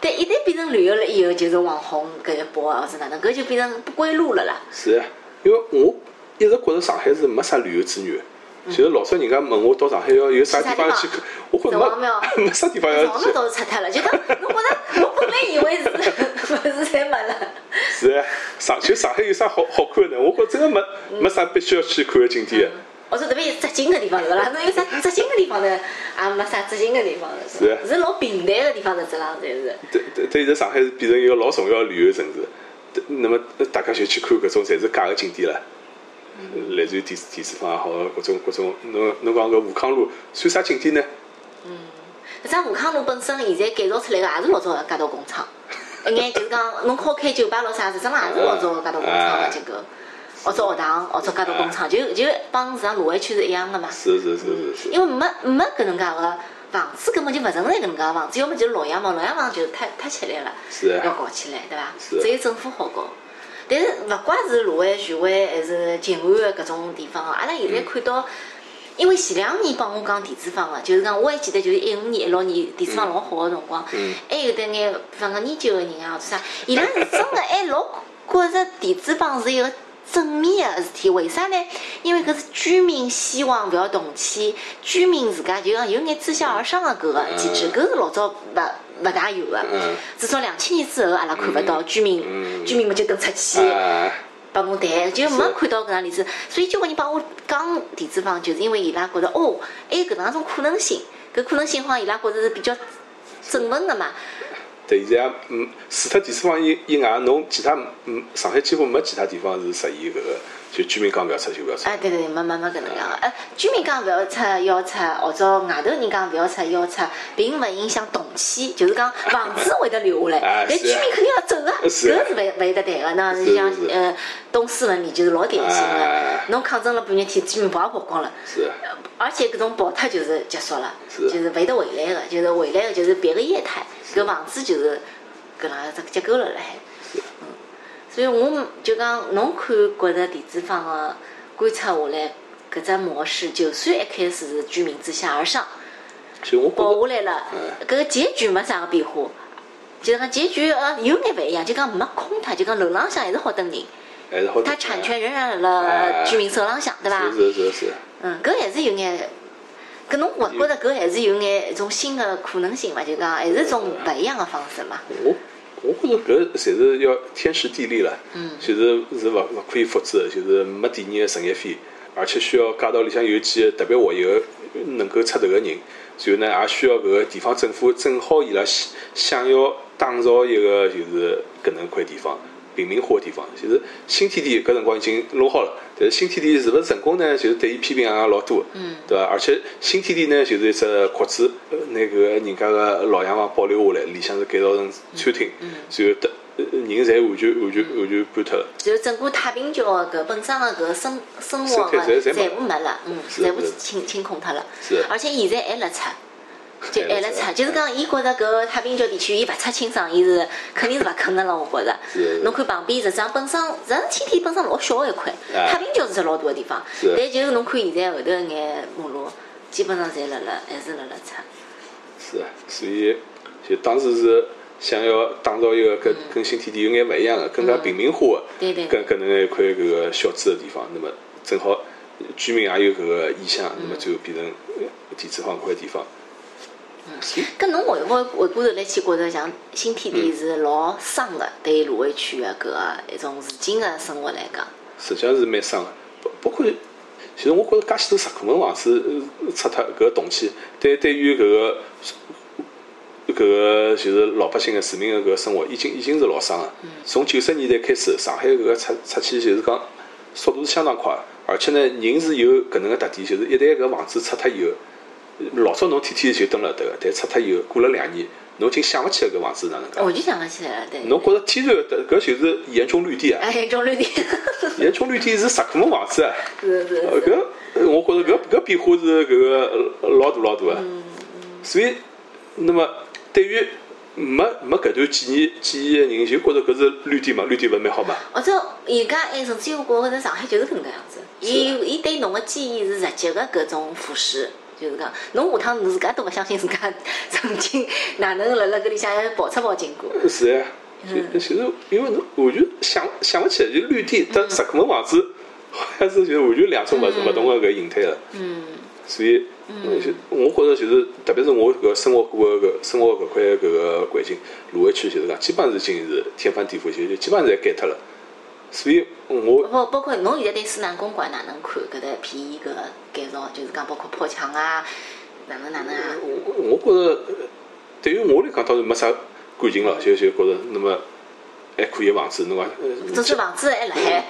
但一旦变成旅游了以后，就是网红搿一波啊，或者哪能，搿就变成不归路了啦。是啊，因为我一直觉着上海是没啥旅游资源的。就是老早人家问我到上海要有啥地方要去看，我觉着没没啥地方要去。上头倒是拆脱了，就讲侬觉着我本来以为是 勿是侪没了。是啊，上就上海有啥好好看的呢？我觉着真的没没啥必须要去看的景点。我说特别有扎劲个地方是啦，侬有啥扎劲个地方呢？也没啥扎劲个地方，是啊是老平淡个地方，实质上侪是。对对对，现在上海是变成一个老重要个旅游城市，对那么大家就去看搿种侪是假个景点了。类似于第第四方也好，各种各种，侬侬讲搿武康路算啥景点呢？嗯搿只武康路本身现在改造出来个也是老早个街道工厂，一眼就是讲侬好开酒吧咯啥，实质上也是老早个街道工厂个结构，或者学堂，或者街道工厂，就就帮上卢湾区是一样个嘛。是是是是是。因为没没搿能介个房子，根本就勿存在搿能介个房子，要么就是老洋房，老洋房就是太太吃力了，是啊要搞起来，对伐？只有政府好搞。但是勿怪是卢湾、徐汇还是静安个搿种地方哦，阿拉现在看到。因为前两年帮我讲地主坊个，就是讲我还记得，就是一五年、一六年地主坊老好个辰光，还有得眼，比方讲研究个人啊，或者啥，伊拉是真个还老觉着地主坊是一个正面个事体。为啥呢？因为搿是居民希望勿要动迁，居民自家就讲有眼自下而上个搿个机制，搿是老早勿勿大有个。嗯至少两千年之后，阿拉看勿到居民，居民们就等出去。啊，帮侬谈，就没看到搿样例子，所以交关人帮我讲地主坊，就是因为伊拉觉着哦，还有搿能种可能性，搿可能性好像伊拉觉着是比较振奋的嘛。对，现在嗯，除脱第四方以以外，侬其他嗯，上海几乎没其他地方是实现搿个，就居民讲勿要出就勿要出。哎，对对对，没没没搿能介个，呃，居民讲勿要出要出，或者外头人讲勿要出要出，并勿影响动迁，就是讲房子会得留下来啊，但居民肯定要走个，搿 是啊是勿勿会得谈个。那是像是呃东四文里就是老典型个啊，侬抗争了半日天，居民跑也跑光了。是啊，而且搿种跑脱就是结束了，是就是勿会得回来个，就是回来个就是别个业态，搿房子就是搿能样只结构了辣海。嗯，所以我就讲，侬看觉着地主坊个观察下来，搿只模式，就算一开始是居民自下而上就我保下来了嗯，搿个结局没啥个变化。就是讲结局呃有眼勿一样，就讲没空脱，就讲楼浪向还是好等人，还是好。它产权仍然辣辣居民手浪向，对伐？是是是是。嗯，搿还是有眼，搿侬勿觉着搿还是有眼一种新的可能性伐？就讲还是一种勿一样的方式嘛？我我觉着搿侪是要天时地利了，嗯就是是勿勿可以复制的，就是没第二个陈一飞，而且需要街道里向有几个特别活跃个能够出头个人，然后呢也需要搿个地方政府正好伊拉想想要打造一个就是搿能块地方。平民化的地方，就是新天地搿辰光已经弄好了，但是新天地是勿是成功呢？就是对伊批评也老多，嗯。对伐？而且新天地呢，就是一只壳子，呃拿搿个人家个老洋房保留下来，里向是改造成餐厅，然后得呃人侪完全完全完全搬脱了。就整个太平桥个搿本身个搿生生生活个全部没了，嗯，全部是清清空脱了。是。而且现在还辣出，就还辣出还辣出，就是讲伊觉着搿太平桥地区伊勿出清爽，伊是肯定是勿可能了。我觉着是，侬看旁边实际上本身，实际上天天本身老小个一块，哎太平桥是只老大个地方，但就是侬看现在后头一眼马路，基本上侪辣辣还是辣辣出。是啊，所以就当时是想要打造一个跟跟新天地有眼勿一样的、更加平民化的，嗯。对对。搿搿能一块搿个小资个地方，那么正好居民也有搿个意向，那么最后变成呃地质方块地方。搿侬会勿会回过头来去觉着，像新天地是老伤的，对于芦苇区的搿个一种如今的生活来讲？实际上是蛮伤的。包包括，其实我觉着介许多石库门房子呃拆脱搿个动迁，对对于搿个搿个就是老百姓的市民的搿个生活，已经已经是老伤了。从九十年代开始，上海搿个拆拆迁就是讲速度是相当快，而且呢，人是有搿能个特点，就是一旦搿房子拆脱以后，老早侬天天就蹲辣迭个，但拆脱以后过了两年，侬已经想勿起来搿房子哪能介。我就想勿起来了，对。侬觉着天然的搿就是严重绿地啊！哎，种绿地，严重绿地是石库门房子啊！是是搿呃我觉着搿搿变化是搿个呃老大老大个，所以那么对于没没搿段记忆记忆个人，就觉着搿是绿地嘛，绿地勿是蛮好嘛？或者人家哎甚至于觉着上海就是搿能介样子，伊伊对侬个记忆是直接个搿种腐蚀。就是讲，侬下趟自家都勿相信自家曾经哪能辣辣搿里向还跑出跑进过。是呀，就其实因为侬完全想想勿起来，就绿地搭石库门房子好像是就是完全两种勿勿同个搿形态了。嗯，所以，嗯就我觉着就是，特别是我搿生活过个搿生活搿块搿个环境，芦苇区就是讲，基本上是已经是天翻地覆，就就基本上侪改脱了。所以我包包括侬现在对思南公馆哪能看搿搭便宜搿个改造，就是讲包括破墙啊，哪能哪能啊？我我觉着，呃对于我来讲倒是没啥感情了，就就觉着那么还可以房子，侬讲，呃这是房子还辣海，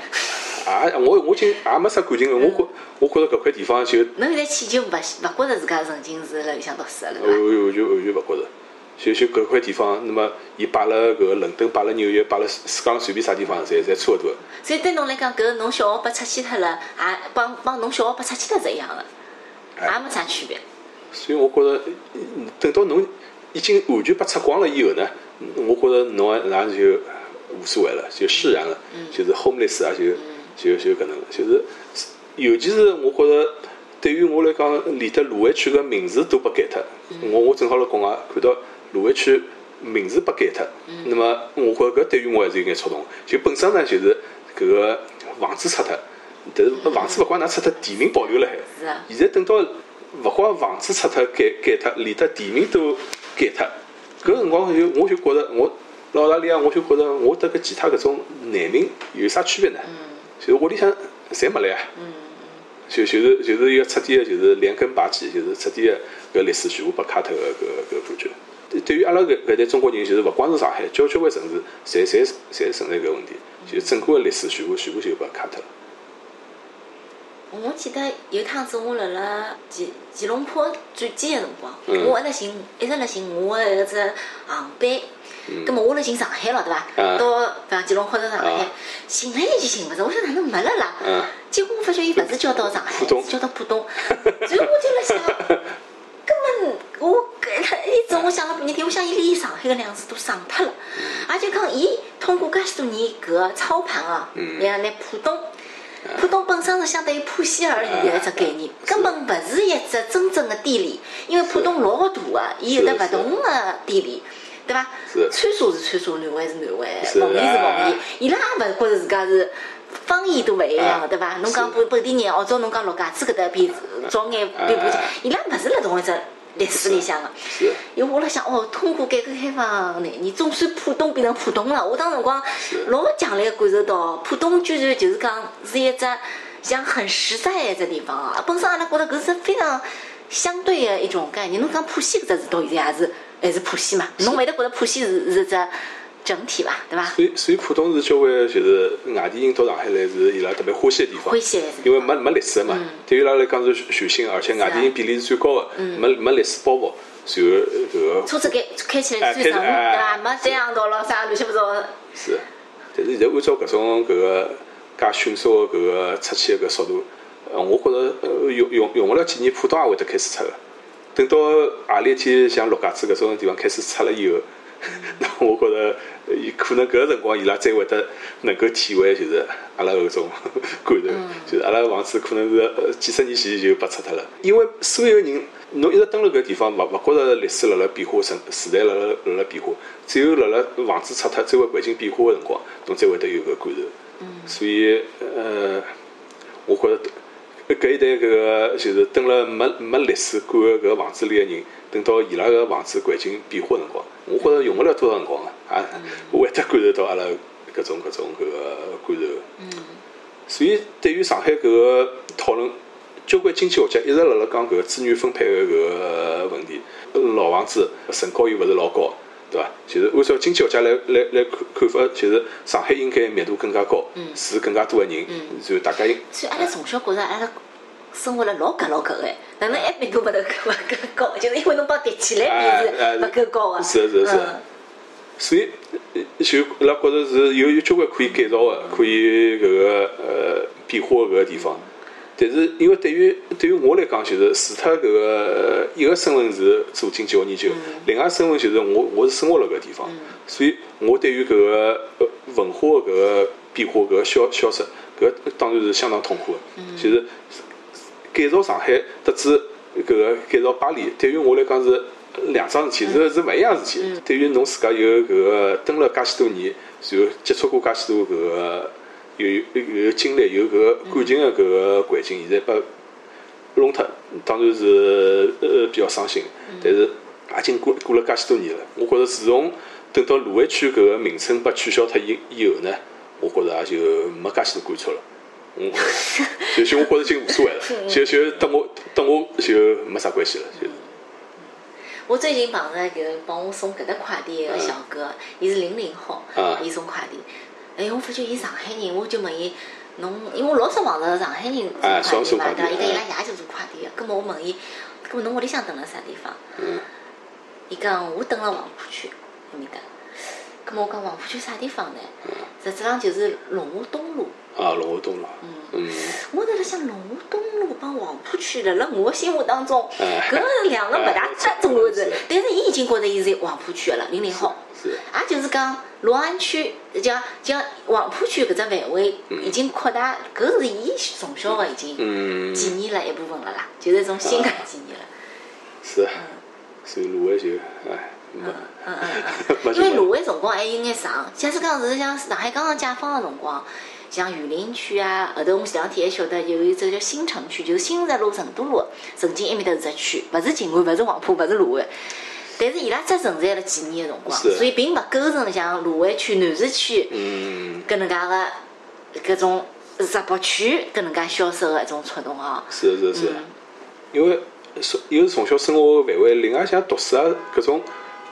啊，我我已经也没啥感情了。我觉我觉着搿块地方就侬现在去就勿勿觉着自家曾经是辣里向读书了，完对伐？完全完全勿觉着。就就搿块地方，那么伊摆了搿个伦敦，摆了纽约，摆了世界上随便啥地方，侪侪差勿多。所以对侬来讲，搿侬小学被拆迁脱了，也帮帮侬小学被拆迁脱是一样的，也没啥区别。所以我觉着，嗯等到侬已经完全被拆光了以后呢，嗯我觉着侬也也就无所谓了，就释然了，就是 homeless 啊，就就就搿能，就是尤其是我觉着。对于我来讲，连得芦苇区个名字都被改脱。我我正好辣国外看到芦苇区名字被改脱，那么我觉着搿对于我还是有眼触动。就本身呢，就是搿个房子拆脱，但是房子勿管哪拆脱，地名保留了海。是啊现在等到勿光房子拆脱改改脱，连得地名都改脱，搿辰光就我就觉着我辣澳大利亚，我就觉着我得搿其他搿种难民有啥区别呢？就是屋里向侪没了呀。就就是就是一个彻底的，就是连根拔起，就是彻底的搿历史全部被卡脱个搿搿感觉。对于阿拉搿搿代中国人，就是勿光是上海，交交关城市，侪侪侪存在搿问题，就整个个历史全部全部就被卡脱了。我记得有趟子我辣辣吉吉隆坡转机个辰光，我一直寻一直辣寻我个搿只航班。葛末我辣寻上海了，对伐？到比方吉隆坡到上海，寻了一记寻勿着，我想哪能没了啦？结果我发觉伊勿是叫到上海，浦东是叫到浦东。然后我就辣想，根本我搿一直我想了半日天，我想伊连上海个两字都省脱了，而且讲伊通过介许多年搿个操盘啊，嗯然后拿浦东。浦东本身是相当于浦西而已的一只概念，根本勿是一只真正的地理，因为浦东老大个，伊有得勿同个地理。对伐？是川沙是川沙，南汇是南汇，是奉贤是奉啊贤，伊拉也勿觉着自家是方言都勿一样啊的，对伐？侬讲本本地人，或者侬讲陆家嘴搿搭比早眼伊拉勿是辣同一只历史里向个。因为我辣想，哦，通过改革开放廿年，总算浦东变成浦东了。我当辰光老强烈地感受到，浦东居然就是讲是一只像很实在的一只地方啊。本身阿拉觉得搿是非常相对的一种概念。侬讲浦西搿只字到现在也是还是浦西嘛？侬会得觉得浦西是是一只整体伐？对伐？所以所以浦东是交关就是外地人到上海来是伊拉特别欢喜的地方欢。喜因为没没历史嘛，对于伊拉来讲是全新，而且外地人比例是最高的，没没历史包袱，然后搿个车子开开起来最顺，对哎伐？没三样道了啥乱七八糟的。是，但是现在按照搿种搿个介迅速的搿个出去的搿速度，呃，我觉着呃用用用勿了几年，浦东也会得开始出个。等到何里一天像陆家嘴搿种地方开始出了以后，那我觉着伊可能搿个辰光伊拉才会得能够体会，就是阿拉搿种 感受，就是阿拉房子可能是呃几十年前就拔出脱了，因为所有人。侬一直蹲辣搿地方，勿勿觉着历史辣辣变化，时时代辣辣辣辣变化。只有辣辣房子拆脱、周围环境变化个辰光，侬才会得有搿感受。所以，呃，我觉着搿一代搿个就是蹲辣没没历史感个搿个房子里个人，等到伊拉个房子环境变化辰光，我觉着用勿了多少辰光个，啊，会得感受到阿拉搿种搿种搿个感受。所以，对于上海搿个讨论，交关经济学家一直辣辣讲搿个资源分配个搿个问题。老房子层高又勿是老高，对伐？就是按照经济学家来来来看看法，就是上海应该密度更加高，住更加多个人，然后大家应所以阿拉从小觉着阿拉生活了老格老格个，哪能还密度勿得勿够高？就是因为侬帮叠起来比是勿够高个。是是是嗯所以呃就伊拉觉着是有有交关可以改造个，可以搿个呃变化搿个地方。但是因为对于对于我来讲，就是除脱搿个呃一个身份是做经济学研究，另外身份就是我我是生活辣搿个地方，所以我对于搿个呃文化搿个变化搿个消消失，搿当然是相当痛苦个。就是改造上海，特指搿个改造巴黎，对于我来讲是两桩事体，是是勿一样事体。对于侬自家有搿个蹲了介许多年，然后接触过介许多搿个有有有经历、有搿个感情的搿个环境，现在把弄脱，当然是呃比较伤心。但是也经过过了介许多年了，我觉着自从等到卢湾区搿个名称被取消脱以以后呢，我觉着也就没介许多感触了。嗯，就就我觉着已经无所谓了，就就等我等我就没啥关系了，就我最近碰着搿帮我送搿搭快递个小哥，伊是零零后啊，伊送快递。哎，我发觉伊上海人，我就问伊，侬因为我老少碰着上海人哎送快递嘛，对伐？伊讲伊拉哎爷就做快递个，葛末我问伊，葛末侬屋里向蹲辣啥地方？嗯伊讲我蹲辣黄浦区埃面搭。葛末我讲黄浦区啥地方呢？实质上就是龙华东路。啊，龙华东路，嗯，我在辣想龙华东路帮黄浦区，辣辣我心目当中，哎。搿两个勿大搭中个是是。但是伊已经觉着伊是黄浦区个了，零零后。是。也就是讲，六安区讲讲黄浦区搿只范围已经扩大，搿是伊从小个已经。嗯，记忆了一部分了啦，就是一种新的记忆了。是，所以芦苇就哎，没。嗯嗯嗯 没嗯，因为就芦苇辰光还有眼长，假使讲是像上海刚刚解放个辰光，像榆林区啊，后头我们前两天还晓得有一只叫新城区，就是新石路、成都路，曾经埃面搭是只区，勿是静安，勿是黄浦，勿是卢湾。但是伊拉只存在了几年个辰光，所以并勿构成像卢湾区、南市区嗯，搿能介个搿种闸北区搿能介销售个一种触动哦。是是是。嗯，因为从一个是从小生活个范围，另外像读书啊搿种，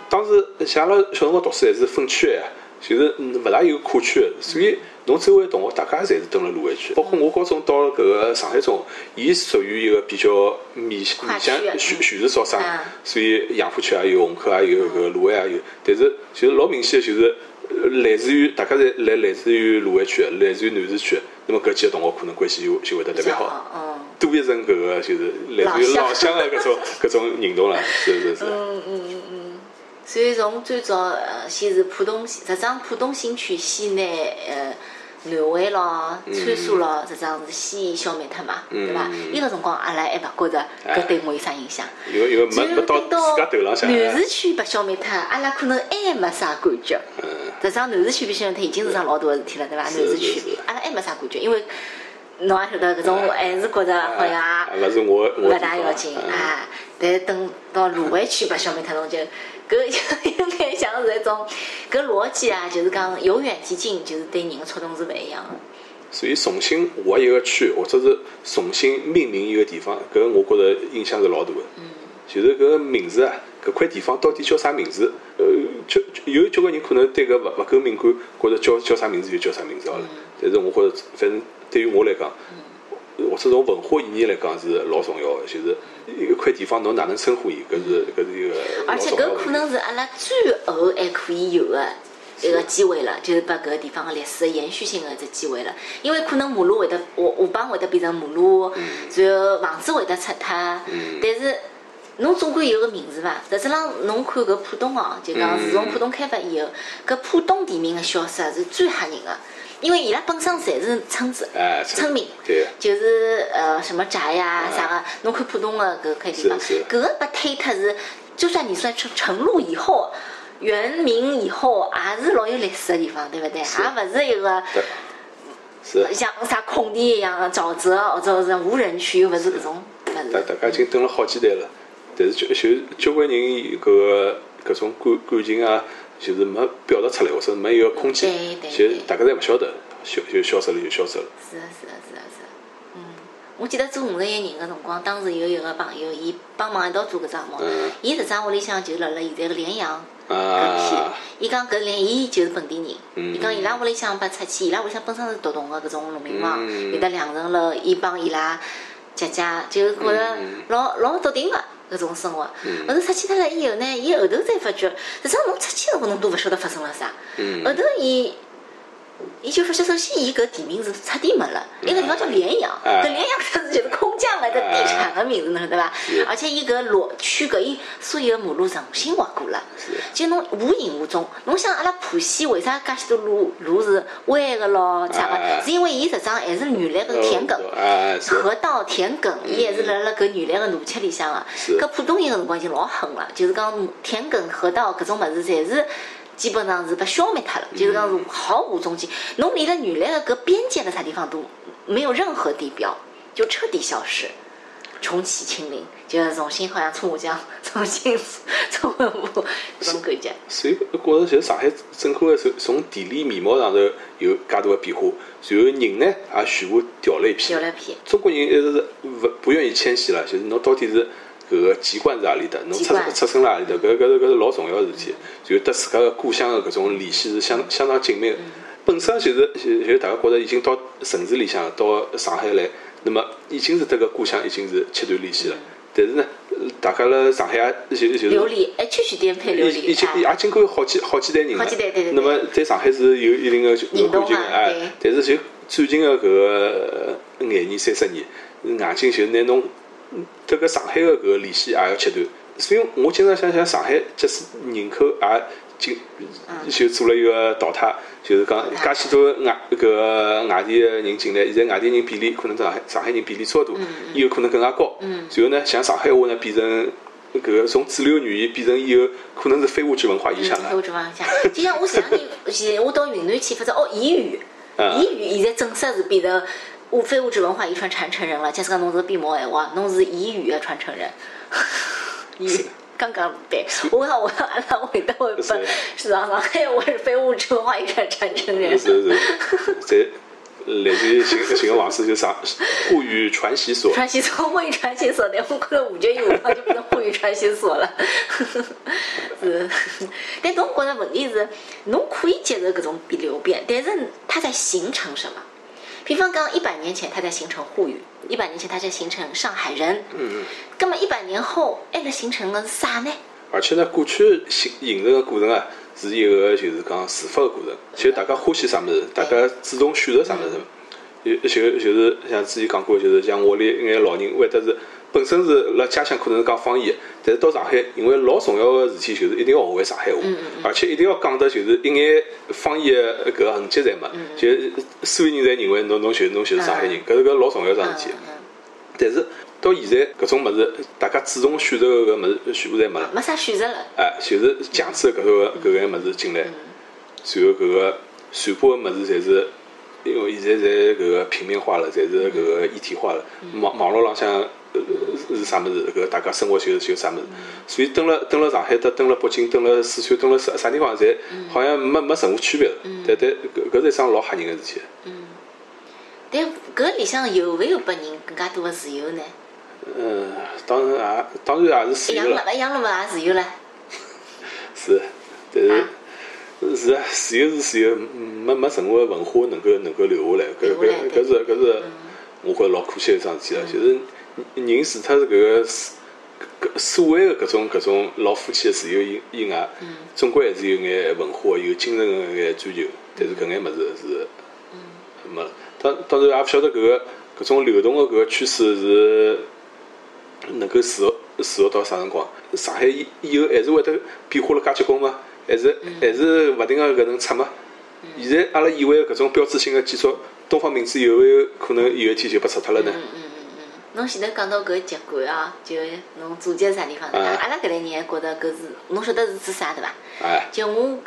当时像阿拉小辰光读书还是分区个呀，就是嗯勿大有跨区个，所以侬周围同学大家侪是蹲辣卢湾区，包括我高中到了搿个上海中，伊属于一个比较面跨面向全全市招生嗯，所以杨浦区也有，虹口也有，搿个卢湾也有，但是就是老明显的就是。呃来自于大家侪来来自于卢湾区的，来自于南市区。的，那么搿几个同学可能关系就就会得特别好。嗯多一层搿个就是来自于老乡。的搿种 搿种认同了，是是是，嗯嗯嗯嗯。所以从最早呃，先是浦东，实际上浦东新区先拿呃南汇咯、川沙咯，实际上是先消灭脱嘛，对伐？伊个辰光阿拉还勿觉着搿对我有啥影响。因为因为没没到等到自家头浪向。南市区被消灭脱，阿拉可能还没啥感觉。实际上南市区被消灭脱已经是桩老大个事体了，对伐？南市区阿拉还没啥感觉，因为侬也晓得搿种还是觉着好像啊勿是我我勿大要紧嗯啊。但是等到卢湾区被消灭脱，侬就搿 有眼像是一种搿逻辑啊，就是讲由远及近，就是对人的触动是勿一样的。所以重新划一个区，或者是重新命名一个地方，搿我觉着影响是老大个。嗯就是搿个名字啊，搿块地方到底叫啥名字？呃，就就有交关人可能对搿勿勿够敏感，觉着叫叫啥名字就叫啥名字好了。嗯但是我觉着，反正对于我来讲，或者从文化意义来讲是老重要个，就是一块地方侬哪能称呼伊，搿是搿是一个而且搿可。能是阿拉最后还可以有的一个机会了，就是把搿个地方的历史的延续性的一只机会了。因为可能马路会得下下帮会得变成马路，然后房子会得拆脱，但是。侬总归有个名字伐？实质上，侬看搿浦东哦，就讲自从浦东开发以后，搿浦东地名个消失是最吓人的，因为伊拉本身侪是村子、哎，村民，对，就是呃什么宅呀啥个，侬看浦东的搿块地方，搿个被推脱是，就算你算成成路以后，原名以后，也是老有历史的地方，对勿对？也勿是一个是。像啥空地一样的沼泽或者是无人区，又勿是搿种，勿大。大家已经等了好几代了，但是就就交关人搿个搿种感感情啊，就是没表达出来，或者没一个空间对，对其实大家侪勿晓得，消就消失了就消失了。是的，是的，是的，是。的。嗯，我记得做五十一人个辰光，当时有一个朋友，伊帮忙一道做搿只项目嗯，伊实际上屋里向就辣辣现在个联阳。搿啊，，伊讲搿连伊就是本地人，嗯。伊讲伊拉屋里向拨拆迁，伊拉屋里向本身是独栋个搿种农民房，嗯。有得两层楼，伊帮伊拉姐姐就是觉着嗯老老笃定个搿种生活。后头出去脱了以后呢，伊后头才发觉，实际上侬出去辰光侬都勿晓得发生了啥，嗯后头伊。伊就发现，首先伊搿地名是彻底没了，伊个地方叫连阳，哎搿连阳搿是就是空降来的地产个名字，侬晓得伐？而且伊搿路区搿伊所有个马路重新划过了，就侬无影无踪。侬想阿拉浦西为啥介许多路路是弯个咯，啥哎个？是因为伊实际上还是原来个田埂。河道田埂，伊还是辣辣搿原来个路漆里向个。搿浦东伊个辰光已经老狠了，就是讲田埂、河道搿种物事，侪是基本上是被消灭脱了，就是讲是毫无踪迹。侬连了原来的搿边界的啥地方都没有任何地标，就彻底消失。重启清零，就 是重新好像搓麻将，重新搓文物搿种感觉。所以我觉着就是上海整个从从地理面貌上头有介大的变化，然后人呢也全部调了一批调。了一批，中国人一直是勿不愿意迁徙了，就是侬到底是搿个籍贯是何里搭，侬出出生辣何里搭，搿搿是搿是老重要个事体。然后对自家个故乡个搿种联系是相相当紧密个。本身就是就就大家觉着已经到城市里向到上海来，那么已经是迭个故乡已经是切断联系了。但是呢，大家辣上海也就就是流离，哎，区区颠沛流离，已已经哎也经过好几好几代人了。好几代对对对那么在上海是有一定的认同感情哎，但是就最近个搿个呃廿年、三十年，硬劲就拿侬迭个上海的搿个联系也要切断。所以我经常想想，上海即使人口也进就做了一个淘汰，就是讲介许多外搿个外地的人进来，现在外地人比例可能上海上海人比例超大，以后可能更加高。然后呢，像上海话呢变成搿个从主流语言变成以后可能是非物质文化遗产嗯，了。我就往下，就像我前两年，现我到云南去，发觉哦，彝语，嗯彝语现在正式是变成物非物质文化遗传传承人了。假使讲侬是边毛闲话，侬是彝语的传承人。彝语刚刚对，我讲我讲阿拉会得会分是上上海话是非物质文化遗传传承人。是是，在来自于寻寻个方式就啥沪语传习所。传习所，沪语传习所，但我可能五九一五号就变成沪语传习所了。是，但侬觉着问题是，侬可以接受搿种流变，但是它在形成什么？比方讲，一百年前它在形成沪语，一百年前它在形成上海人，嗯，那么一百年后还在形成的是啥呢？而且呢，过去形形成个过程啊，是一个就是讲自发个过程。其实大家欢喜啥物事，大家主动选择啥物事。就就就是像之前讲过，就是像屋里一眼老人会得是本身是辣家乡可能是讲方言，但是到上海，因为老重要个事体就是一定要学会上海话，而且一定要讲得就是一眼方言搿个痕迹侪没，就所有人侪认为侬侬就侬就是上海人，搿是搿老重要桩事体。但是到现在搿种物事，大家主动选择个搿物事全部侪没了。没啥选择了。哎，就是强制搿个搿眼物事进来，然后搿个传播个物事侪是，因为现在侪搿个平民化了，侪是搿个一体化了。网网络浪向呃是啥物事，搿大家生活就就啥物事。所以蹲辣蹲辣上海，搭蹲辣北京，蹲辣四川，蹲辣啥啥地方，侪好像没没任何区别了。但但搿搿是一桩老吓人个事体。但搿里向有勿有拨人更加多个自由呢？嗯，当然也当然也是自由了。一样了，一样了嘛，也自由了。是，但是是啊，自由是自由，没没任何文化能够能够留下来。搿搿搿是搿是，我觉着老可惜一桩事体了。就是人除脱是搿个搿所谓的搿种搿种老肤浅的自由以以外，总归还是有眼文化、有精神个眼追求。但是搿眼物事是没了。当当然也勿晓得搿个搿种流动个搿个趋势是能够持续持续到啥辰光？上海以以后还是会得变化了介结棍吗？还是还是勿停个搿能出吗？现在阿拉以为搿种标志性个建筑，东方明珠有勿有可能有一天就被拆脱了呢？侬前头讲到搿籍贯啊，就侬祖籍是啥地方的？阿拉搿代人还觉得搿是，侬晓得是指啥对伐？哎，就我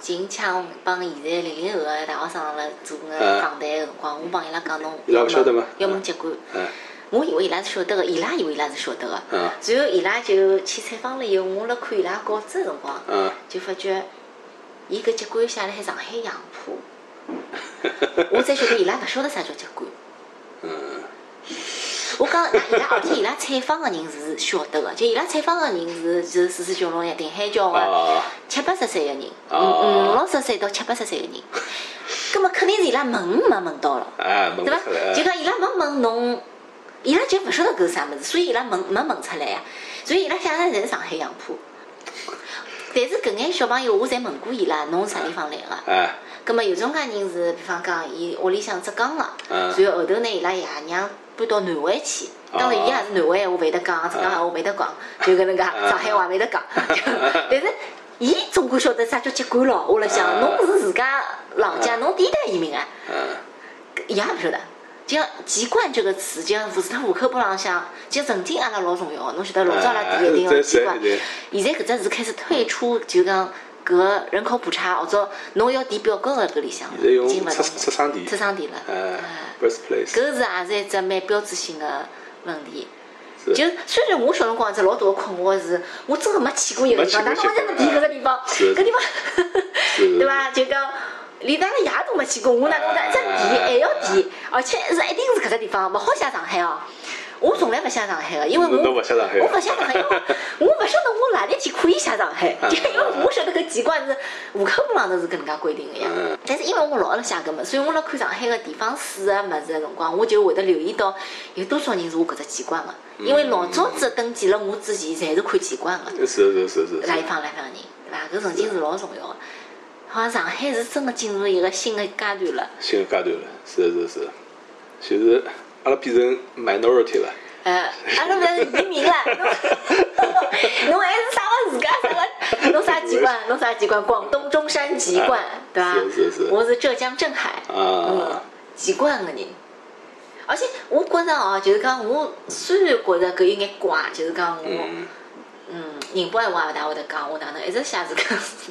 近腔帮现在零零后个大学生辣做个访谈个辰光，我帮伊拉讲侬伊拉勿晓得吗？要问籍贯。嗯。我以为伊拉是晓得个，伊拉以为伊拉是晓得个。嗯。然后伊拉就去采访了以后，我辣看伊拉稿子个辰光，嗯，就发觉，伊搿籍贯写辣海上海杨浦，我才晓得伊拉勿晓得啥叫籍贯。嗯。我讲，那伊拉而且伊拉采访个人是晓得个，就伊拉采访个人是就是四四九龙呀、定海桥个啊七八十岁个人，啊五五六十岁到七八十岁个人，葛末肯定是伊拉问没问到了。对伐？就讲伊拉没问侬，伊拉就勿晓得搿是啥物事，所以伊拉问没问出来呀。所以伊拉想的侪是上海杨浦。但是搿眼小朋友，我侪问过伊拉，侬啥地方来个？哎，葛末有种介人是，比方讲，伊屋里向浙江个，嗯然后后头呢，伊拉爷娘搬到南汇去。当然，伊也是南汇闲话会得讲，浙江闲话会得讲，就搿能介，上海话会得讲。但是，伊总归晓得啥叫籍贯咯。我辣想，侬是自家老家，侬第一代移民啊？嗯，伊也勿晓得。就像“籍贯”这个词，就像除脱户口簿浪向，就曾经阿拉老重要个。侬晓得老早阿拉第一定要籍贯，现在搿只词开始退出，就讲搿个人口普查或者侬要填表格个搿里向已经勿出出生地出生地了。哎，birthplace。搿是也是一只蛮标志性个问题。就虽然我小辰光一只老大个困惑是，我真个没去过一个地方，哪能没去过会得提搿个地方？是搿地方，是对伐？就讲连阿拉爷都没去过，我哪能会得一直提还要提，而且是一定是搿只地方，勿好写上海哦。我从来勿写上海个，因为我侬勿写上海我勿写上海，因为我 勿晓得我哪里天可以写上海，就因为我晓得搿籍贯是户口本上头是搿能介规定个呀嗯。但是因为我老辣写搿么，所以我辣看上海个地方史个物事个辰光，我就会得留意到有多少人是我搿只籍贯个，因为老早子登记了我之前，侪是看籍贯个。是是是是哪一是。方哪一方人，对伐？搿曾经是老重要个。好像上海是真个进入一个新的阶段了。新个阶段了，是是是，就是阿拉变成 minority 了。呃，阿拉勿是移民了，侬侬还是啥个自家啥个？侬啥籍贯？侬啥籍贯？广东中山籍贯，对伐？是是是我是浙江镇海，籍贯个人。而且我觉着哦，就是讲我虽然觉着搿有眼怪，就是讲我。嗯，嗯，宁波闲话也勿大会得讲，我哪能一直写自家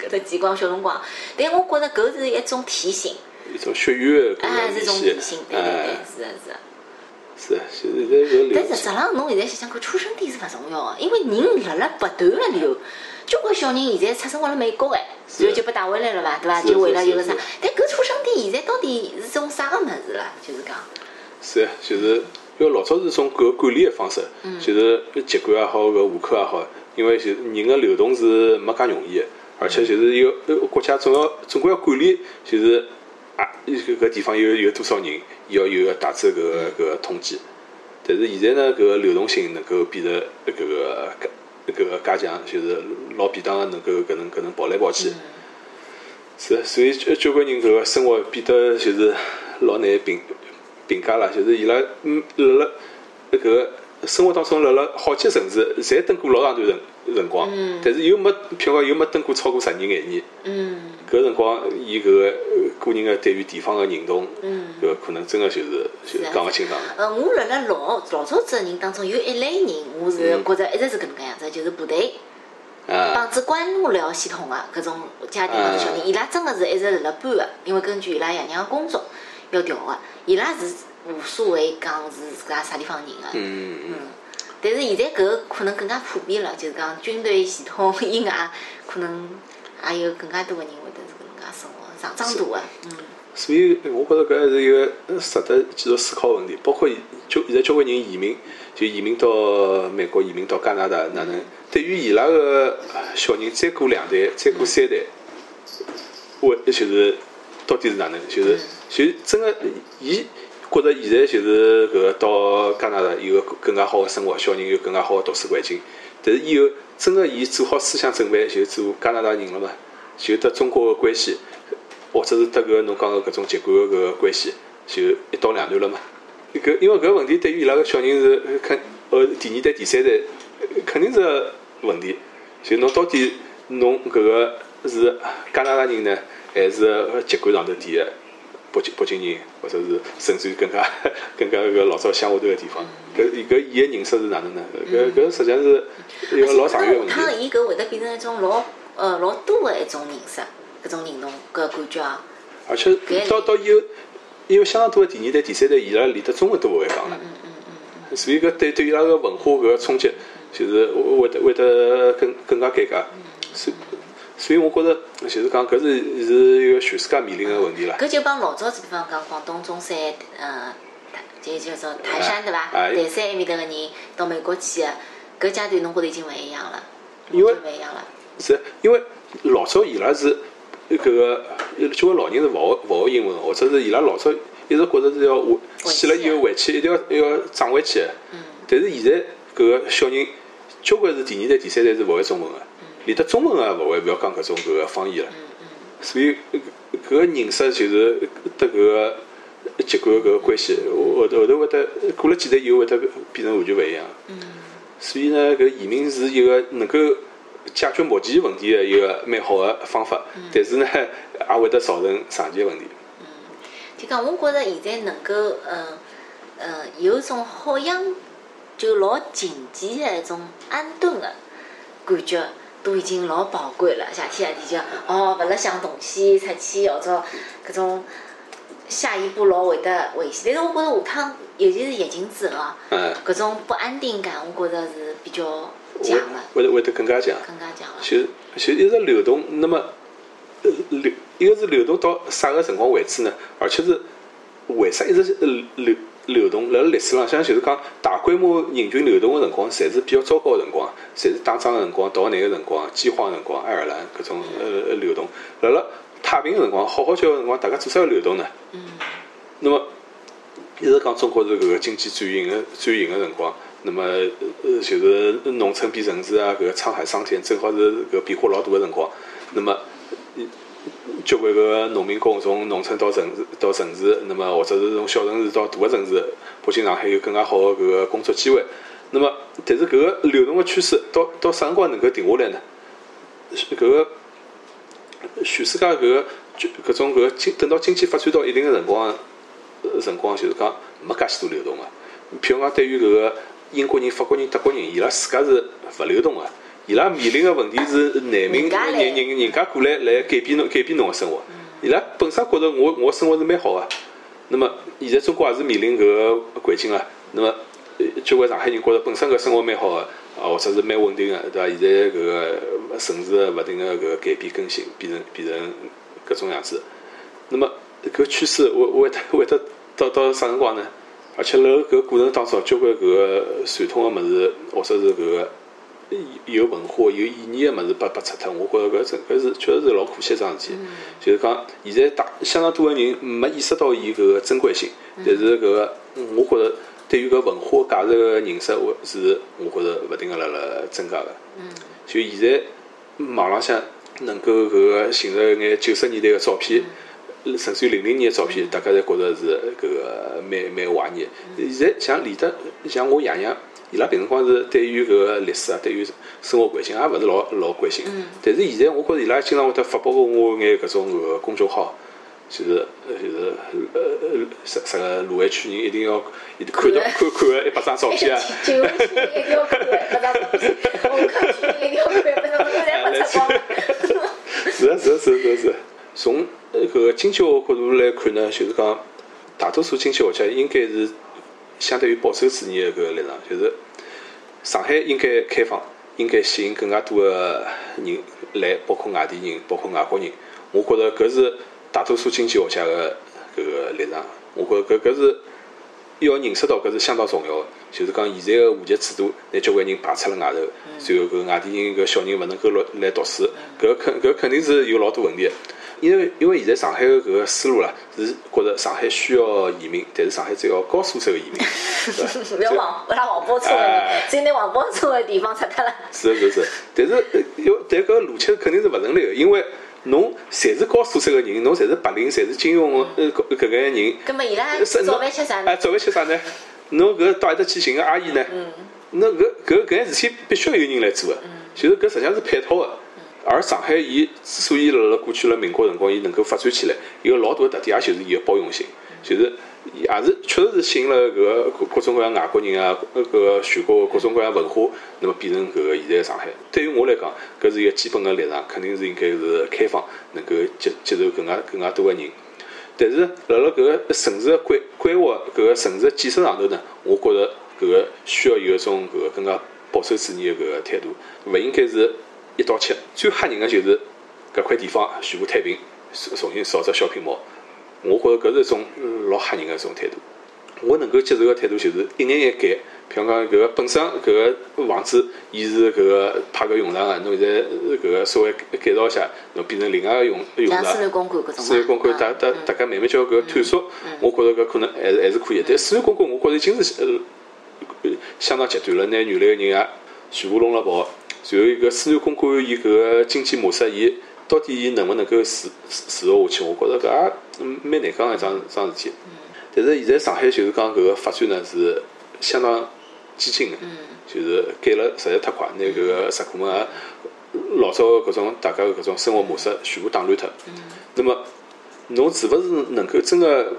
搿只籍贯小辰光，但我觉着搿是一种提醒，一种血缘哎，个是一种提醒，对对对哎，，是的是的。是啊，现在搿流但实质上，侬现在想想看，出生地是勿重要个，因为人辣辣不断个流，交关小人现在出生活辣美国哎，然后就被带回来了嘛，对伐？就为了有个啥？但搿出生地现在到底是种啥个物事啦？就是讲，是啊，就是因为老早是种搿管理个方式，嗯就是籍贯也好，搿户口也好，因为就是人个流动是没介容易个，而且就是有呃国家总要总归要管理，就是啊搿搿地方有有多少人，要有个大致搿个搿个统计。但是现在呢，搿个流动性能够变得搿个搿搿个加强，就是老便当的能够搿能搿能跑来跑去。是，所以交交关人搿个生活变得就是老难评评价了，就是伊拉嗯辣辣搿个生活当中辣辣好几个城市，侪蹲过老长段辰辰光，但是又没譬如讲又没蹲过超过十年廿年。嗯搿辰光，伊搿个呃个人个对于地方个认同，嗯。搿可能真个就是就是讲勿清爽。了。呃，我辣辣老老早子个人当中有一类人，我是觉着一直是搿能介样子，就是部队啊，帮子关幕僚系统个搿种家庭高头小人，伊拉真个是一直辣辣搬个，因为根据伊拉爷娘个工作要调个，伊拉是无所谓讲是自家啥地方人个。嗯嗯，但是现在搿个可能更加普遍了，就是讲军队系统以外，可能也有更加多个人介生活，上长大个。嗯所以我觉着搿还是一个值得继续思考个问题。包括交现在交关人移民，就移民到美国，移民到加拿大，哪能？对于伊拉个小人，再过两代，再过三代，我就是到底是哪能？就是就真个，伊觉着现在就是搿个到加拿大有个更加好个生活，小人有更加好个读书环境。但是以后真个伊做好思想准备，就做加拿大人了嘛，就得中国个关系。或者是得搿侬讲个搿种籍贯个搿个关系，就一刀两断了嘛。搿因为搿问题对于伊拉个小人是肯呃第二代、第三代肯定是问题。就侬到底侬搿个是加拿大人呢，还是籍贯上头第一北京北京人，或者是甚至于更加更加搿老早乡下头个地方，搿搿伊个认识是哪能呢？搿搿实际上是一个老长远个问题。下趟伊搿会得变成一种老呃老多个一种认识，搿种认同搿感觉啊。而且到到以后，因为相当多个第二代、第三代，伊拉连得中文都勿会讲了，嗯嗯嗯所以搿对对伊拉个文化搿个冲击，就是会得会得更更加尴尬。所以所以我觉着，就是讲搿是是一个全世界面临个问题啦。搿就帮老早子比方讲广东中山呃，就叫做台山对伐？哎台山埃面搭个人到美国去个，搿阶段侬觉着已经勿一样了，因为勿一样了。是因为老早伊拉是搿个有交关老人是勿学勿学英文，或者是伊拉老早一直觉着是要回死了以后回去一定要要涨回去的。但是现在搿个小人交关是第二代、第三代是勿会中文个，连得中文也勿会，勿要讲搿种搿个方言了。所以搿搿个认识就是得搿个籍贯搿个关系，后头后头会得过了几代以后会得变成完全勿一样。所以呢，搿移民是一个能够解决目前问题的一个蛮好的方法，但是呢，也会得造成长期的问题。嗯就讲，我觉着现在能够，呃，呃，有一种好像就老静寂的一种安顿的感觉，都已经老宝贵了。夏天夏天就哦，勿辣想动线出去，或者搿种下一步老会得危险。但是我觉着下趟，尤其是疫情之后啊，嗯，搿种不安定感，我觉着是比较强的，会会会得更加强。更加强的。就就一直流动，那么呃流一个是流动到啥个辰光为止呢？而且是为啥一直流流动？辣辣历史浪向就是讲大规模人群流动个辰光，侪是比较糟糕个辰光，侪是打仗个辰光、逃难个辰光、饥荒个辰光、爱尔兰搿种呃流动。辣辣太平个辰光、好好叫个辰光，大家做啥要流动呢？嗯那么一直讲中国是搿个经济转型个转型个辰光，那么呃就是农村变城市啊，搿个沧海桑田，正好是搿变化老大个辰光。那么交关个农民工从农村到城市到城市，那么或者是从小城市到大个城市，北京、上海有更加好个搿个工作机会。那么，但是搿个流动个趋势到到啥辰光能够停下来呢？搿个全世界搿个就搿种搿个经等到经济发展到一定个辰光，辰光就是讲没介许多流动个。譬如讲，对于搿个英国人、法国人、德国人，伊拉自家是勿流动个，伊拉面临个问题是难民人人人人家过来来改变侬改变侬个生活。伊拉本身觉着我我生活是蛮好个，那么现在中国也是面临搿个环境了。那么呃交关上海人觉着本身搿生活蛮好个，啊或者是蛮稳定个，对伐？现在搿个城市个勿停个搿个改变更新，变成变成搿种样子。那么搿趋势会会得会得到到啥辰光呢？而且辣搿个过程当中，交关搿个传统个物事，或者是搿个有文化、有意义个物事被被拆脱，我觉着搿真搿是确实是老可惜一桩事体。就是讲，现在大相当多个人没意识到伊搿个珍贵性，但是搿个我觉着对于搿文化价值个认识，我是我觉着勿停个辣辣增加个。就现在网浪向能够搿个寻着一眼九十年代个照片，甚至于零零年的照片，大家侪觉着是搿个蛮蛮怀念。现在像连得像我爷娘伊拉平辰光是对于搿个历史啊，对于生活环境也勿是老老关心。但是现在我觉着伊拉经常会得发拨我眼搿种搿个公众号，就是呃就是呃呃啥啥个卢湾区人一定要一定看到看看个一百张照片啊。九区一定要看，不张照片；红客区一定要看，不张照片侪没出光。是啊是啊是啊是啊是搿个经济学角度来看呢，就是讲大多数经济学家应该是相对于保守主义的搿个立场，就是上海应该开放，应该吸引更加多的人来，包括外地人，包括外国人。我觉着搿是大多数经济学家的搿个立场。我觉着搿搿是要认识到搿是相当重要的，就是讲现在的户籍制度拿交关人排出了外头，然后搿外地人搿小人勿能够落来读书，搿肯搿肯定是有老多问题的。因为因为现在上海的搿个思路啦，是觉着上海需要移民，但是上海只要高素质的移民，不要黄，不拉黄包车的人，只有拿黄包车的地方拆脱了。是是是，但是呃有但搿个逻辑肯定是勿成立的，因为侬侪是高素质个人，侬侪是白领，侪是金融呃搿搿个人，葛么伊拉是早饭吃啥哎，呢？早饭吃啥呢？侬搿到埃搭去寻个阿姨呢？嗯那搿搿搿件事体必须要有人来做个，就是搿实际上是配套个。而上海伊之所以辣辣过去辣民国辰光伊能够发展起来，有个老大个特点，也就是伊个包容性，就是也是确实是吸引了搿各各种各样外国人啊，搿个全国各种各样文化，那么变成搿个现在的上海。对于我来讲，搿是一个基本个立场，肯定是应该是开放，能够接接受更加更加多个人。但是辣辣搿个城市的规规划、搿个城市的建设上头呢，我觉着搿个需要有一种搿个更加保守主义的搿个态度，勿应该是一刀切。最吓人个就是搿块地方全部摊平，重重新造只小平毛。我觉着搿是一种呃老吓人个一种态度。我能够接受个态度就是一眼眼改，比方讲搿个本身搿个房子，伊是搿个派搿用场个，侬现在呃搿个稍微改造一下，侬变成另外个用用场。像私人公馆搿种嘛。私人公馆大大大家慢慢叫搿个探索，我觉着搿可能还是还是可以。但私人公馆我觉着已经是呃相当极端了，拿原来个人也全部弄了跑。然后一个私人公馆伊搿个经济模式，伊到底伊能勿能够持持续下去？我觉着搿也嗯蛮难讲个一桩桩事体。但是现在上海就是讲搿个发展呢是相当激进个，就是改了实在太快，拿搿个石库门也老早搿种大家搿种生活模式全部打乱脱。那么侬是勿是能够真个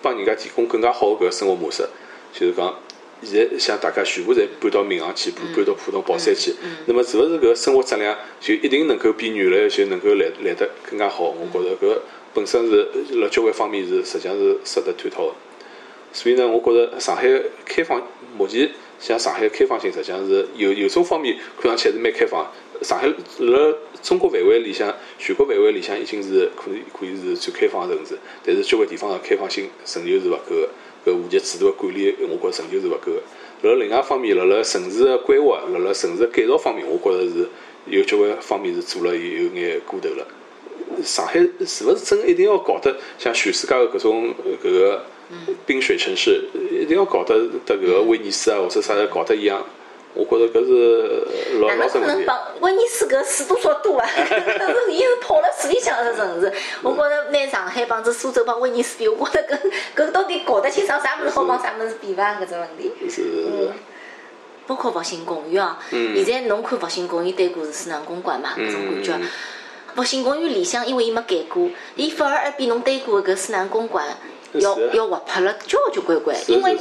帮人家提供更加好个搿个生活模式？就是讲，现在像大家全部侪搬到闵行去，搬搬到浦东宝山去，那么是勿是搿个生活质量就一定能够比原来就能够来来得更加好？我觉着搿本身是辣交关方面是实际上是值得探讨个。所以呢，我觉着上海开放目前像上海开放性，实际上是有有种方面看上去还是蛮开放的。上海辣中国范围里向、全国范围里向已经是可以可以是最开放个城市，但是交关地方个开放性仍旧是勿够的。搿户籍制度个管理，我觉着仍旧是勿够个。辣另外一方面，辣辣城市个规划、辣辣城市个改造方面，我觉着是有交关方面是做了有眼过头了。上海是勿是真一定要搞得像全世界个搿种搿个冰雪城市，一定要搞得得搿个威尼斯啊或者啥个搞得一样？我觉着搿是老哪能可能。帮威尼斯搿水多少多啊？搿是伊是泡辣水里向个城市。我觉着拿上海帮子苏州帮威尼斯比，我觉着搿搿到底搞得清爽啥物事好帮啥物事比伐？搿只问题。是是是，包括复兴公园哦，嗯现在侬看复兴公园对过是思南公馆嘛，搿种感觉嗯。复兴公园里向，因为伊没改过，伊反而还比侬对过的搿思南公馆要要活泼了交交关关。因为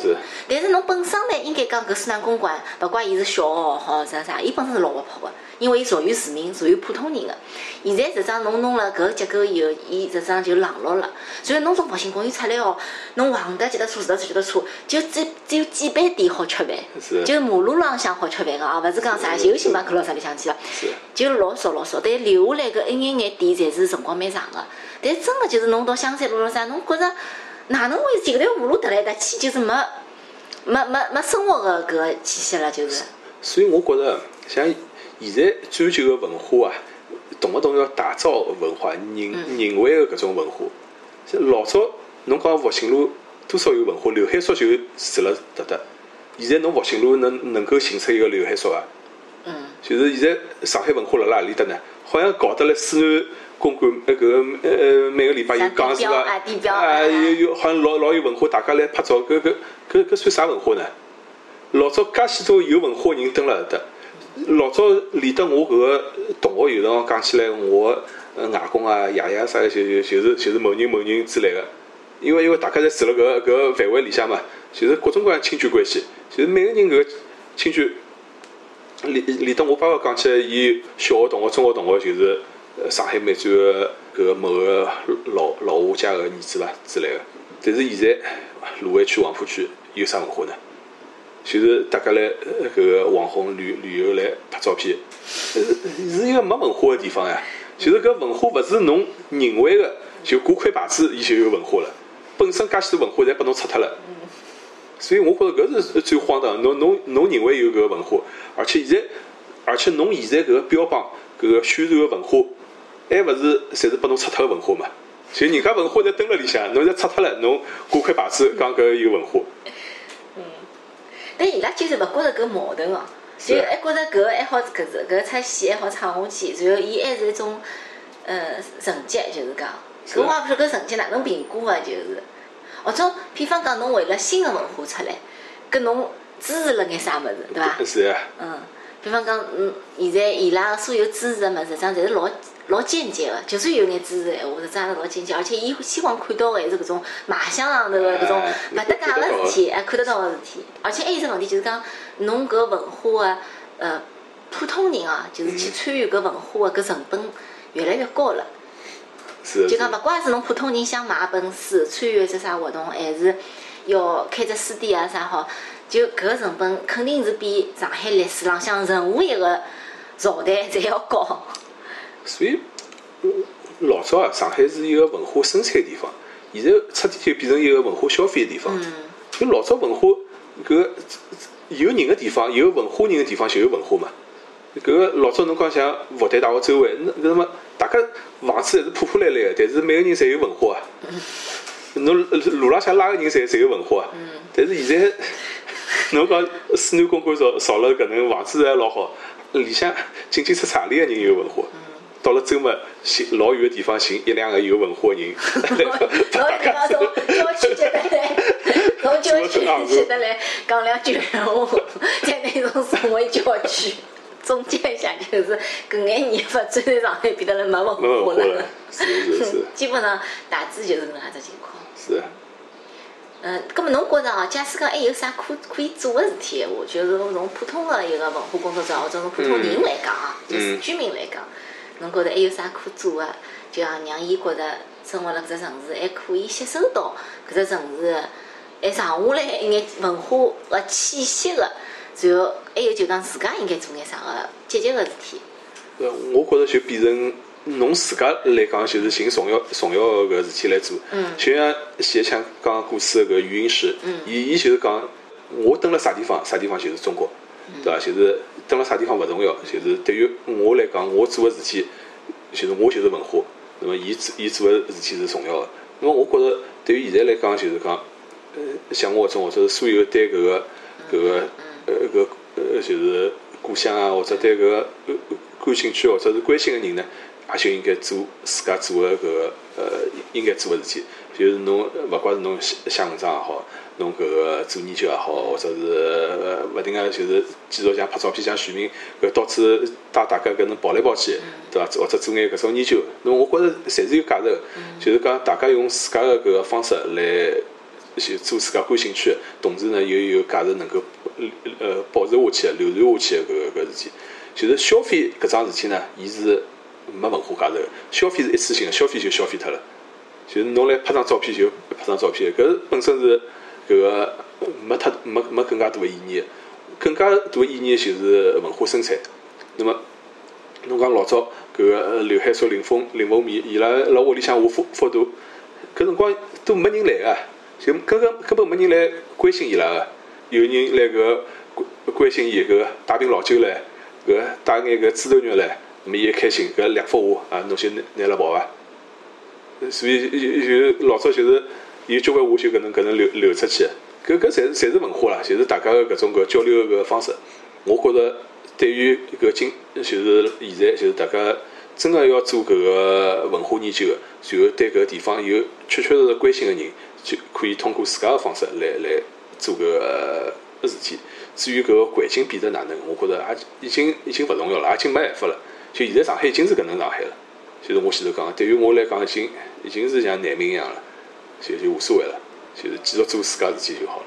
但是侬本身呢，应该讲搿思南公馆，勿怪伊是小学好啥啥，伊本身是老活泼个，因为伊属于市民，属于普通人个。现在实际上侬弄了搿个结构以后，伊实际上就冷落了。所以侬从复兴公园出来哦，侬横得脚踏车，直得脚踏车，就只只有几爿店好吃饭。是就马路浪向好吃饭个啊，勿是讲啥就星巴克咯啥里向去了，是就老少老少。但留下来搿一眼眼店，侪是辰光蛮长个。但真个就是侬到香山路咯啥，侬觉着哪能会就搿条马路搭来搭去，就是没没没没生活个搿个气息了，就是。所以我觉着像现在追求个文化啊，动勿动要打造文化、人人为个搿种文化。老早侬讲复兴路多少有文化，刘海粟就住辣搭搭。现在侬复兴路能能够寻出一个刘海粟伐？嗯，就是现在上海文化辣辣何里搭呢？好像搞得来西南公馆呃搿个呃每个礼拜有讲是地标啊伐？地标啊啊有有好像老老有文化，大家来拍照，搿搿搿搿算啥文化呢？老早介许多有文化人蹲辣搿搭，老早连得我搿个同学有辰光讲起来，我呃外公啊、爷爷啥个，就就就是就是某人某人之类个。因为因为大家侪住辣搿搿个范围里向嘛，就是各种各样亲戚关系，就是每个人搿个亲戚，连连得我爸爸讲起来，伊小学同学、中学同学，就是上海美专个搿个某个老老画家个儿子伐之类个。但是现在卢湾区、黄浦区有啥文化呢？就是大家来呃搿个网红旅旅游来拍照片，呃是一个没文化个地方呀。就是搿文化勿是侬认为个，就挂块牌子伊就有文化了。本身介许多文化侪拨侬拆脱了，所以我觉着搿是最荒唐。侬侬侬认为有搿个文化，而且现在，而且侬现在搿个标榜搿个宣传个文化，还勿是侪是拨侬拆脱个文化嘛？就人家文化侪蹲辣里向，侬侪拆脱了，侬挂块牌子讲搿有文化，但伊拉就是勿觉着搿矛盾哦，就还觉着搿个还好，搿是搿个出戏还好唱下去，然后伊还是一种呃成绩，就是讲，搿我也勿晓得搿成绩哪能评估个，就是，或者比方讲侬为了新个文化出来，搿侬支持了眼啥物事，对伐？是呀，嗯，比方讲，嗯，现在伊拉个所有支持个物事，实际上侪是老老间接个，就算有眼知识个闲话，实际上是老间接，而且伊希望看到个还是搿种卖相上头个搿种哎勿搭界个事体，哎，看得到个事体。而且还有一只问题就是讲，侬搿文化个呃普通人啊，就是去参与搿文化个搿成本越来越高了。是就讲，勿怪是侬普通人想买本书、参与一只啥活动，还是要开只书店啊啥好，就搿个成本肯定是比上海历史浪向任何一个朝代 侪要高。所以嗯老早啊，上海是一个文化生产地方，现在彻底就变成一个文化消费的地方。就老早文化搿有人个地方，有文化人个地方就有文化嘛。搿个老早侬讲像复旦大学周围，那那么大家房子还是破破烂烂个，但是每个人侪有文化啊。侬路浪向拉个人侪侪有文化啊。但是现在侬讲四南公馆造造了搿能房子还老好，里向进进出出里个人有文化。到了周末寻老远个地方寻一两个有文化个人，老地方从郊区接得来，从郊区接得来讲两句闲话，在那种所谓郊区。总结一下，就是搿眼年发展在上海变得了没文化化了，是是是基本上大致就是搿能介只情况。是。嗯，葛末侬觉着哦，假使讲还有啥可可以做个事体闲话，就是从普通个一个文化工作者或者从普通人来讲啊，就是居民来讲，侬觉着还有啥可做个？就像让伊觉着生活辣搿只城市还可以吸收到搿只城市的还剩下来一眼文化个气息个，然后还有就讲自家应该做眼啥个积极个事体。呃，我觉着就变成侬自家来讲，就是寻重要重要个搿事体来做。嗯就像谢强刚刚过世个搿余英时，伊伊就是讲，我蹲辣啥地方，啥地方就是中国，对伐？就是蹲辣啥地方勿重要，就是对于我来讲，我做个事体，就是我就是文化。那么伊做伊做个事体是重要个。那么我觉着对于现在来讲，就是讲，呃，像我这种或者是所有对搿个搿个呃搿呃就是故乡啊，或者对搿个感兴趣或者是关心个人呢，也就应该做自家做个搿个呃应该做个事体。就是侬勿怪是侬写写文章也好，侬搿个做研究也好，或者是呃勿停个就是继续像拍照片像徐明搿到处带大家搿能跑来跑去，对伐？或者做眼搿种研究，那么我觉着侪是有价值个。就是讲大家用自家个搿个方式来就做自家感兴趣的，同时呢又有价值能够呃保持下去的、流传下去的搿个搿事体。就是消费搿桩事体呢，伊是没文化价值个，消费是一次性个，消费就消费脱了。就是侬来拍张照片就拍张照片，搿本身是搿个没太没没更加大个意义，更加大个意义就是文化生产。那么侬讲老早搿个刘海粟、林峰、林凤眠，伊拉辣屋里向画幅幅图，搿辰光都没人来个，就根本根本没人来关心伊拉个。有人来搿个关关心伊搿个带瓶老酒来，搿个带眼搿猪头肉来，那么伊一开心，搿两幅画啊，侬就拿拿了跑伐？所以就就老早就是有交关话就搿能搿能流流出去，搿搿侪侪是文化啦，就是大家个搿种搿交流个搿方式。我觉着对于搿今就是现在就是大家真个要做搿个文化研究个，然后对搿地方有确确实实关心个人，就可以通过自家个方式来来做搿个事体。至于搿个环境变得哪能，我觉着也已经已经勿重要了，已经没办法了。就现在上海已经是搿能上海了。就是我前头讲，对于我来讲，已经已经是像难民一样了，就就无所谓了，就是继续做自家事情就好了。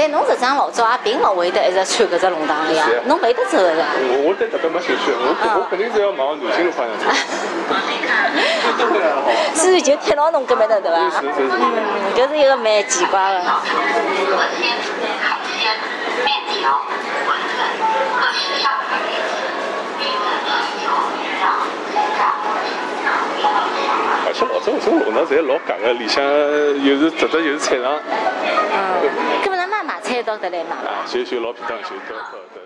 但侬实际上老早也并勿会得一直穿搿只弄堂的呀是啊，侬会得走个呀。我我对特别没兴趣，我我肯定是要往南京路方向走。所以就贴牢侬搿边头对伐？是是是嗯，搿是一个蛮奇怪的而且老早搿种弄堂侪老夹个，里向又是直直又是菜场，嗯，搿么咱妈买菜到得来买伐？啊，就就老便当，就到到到。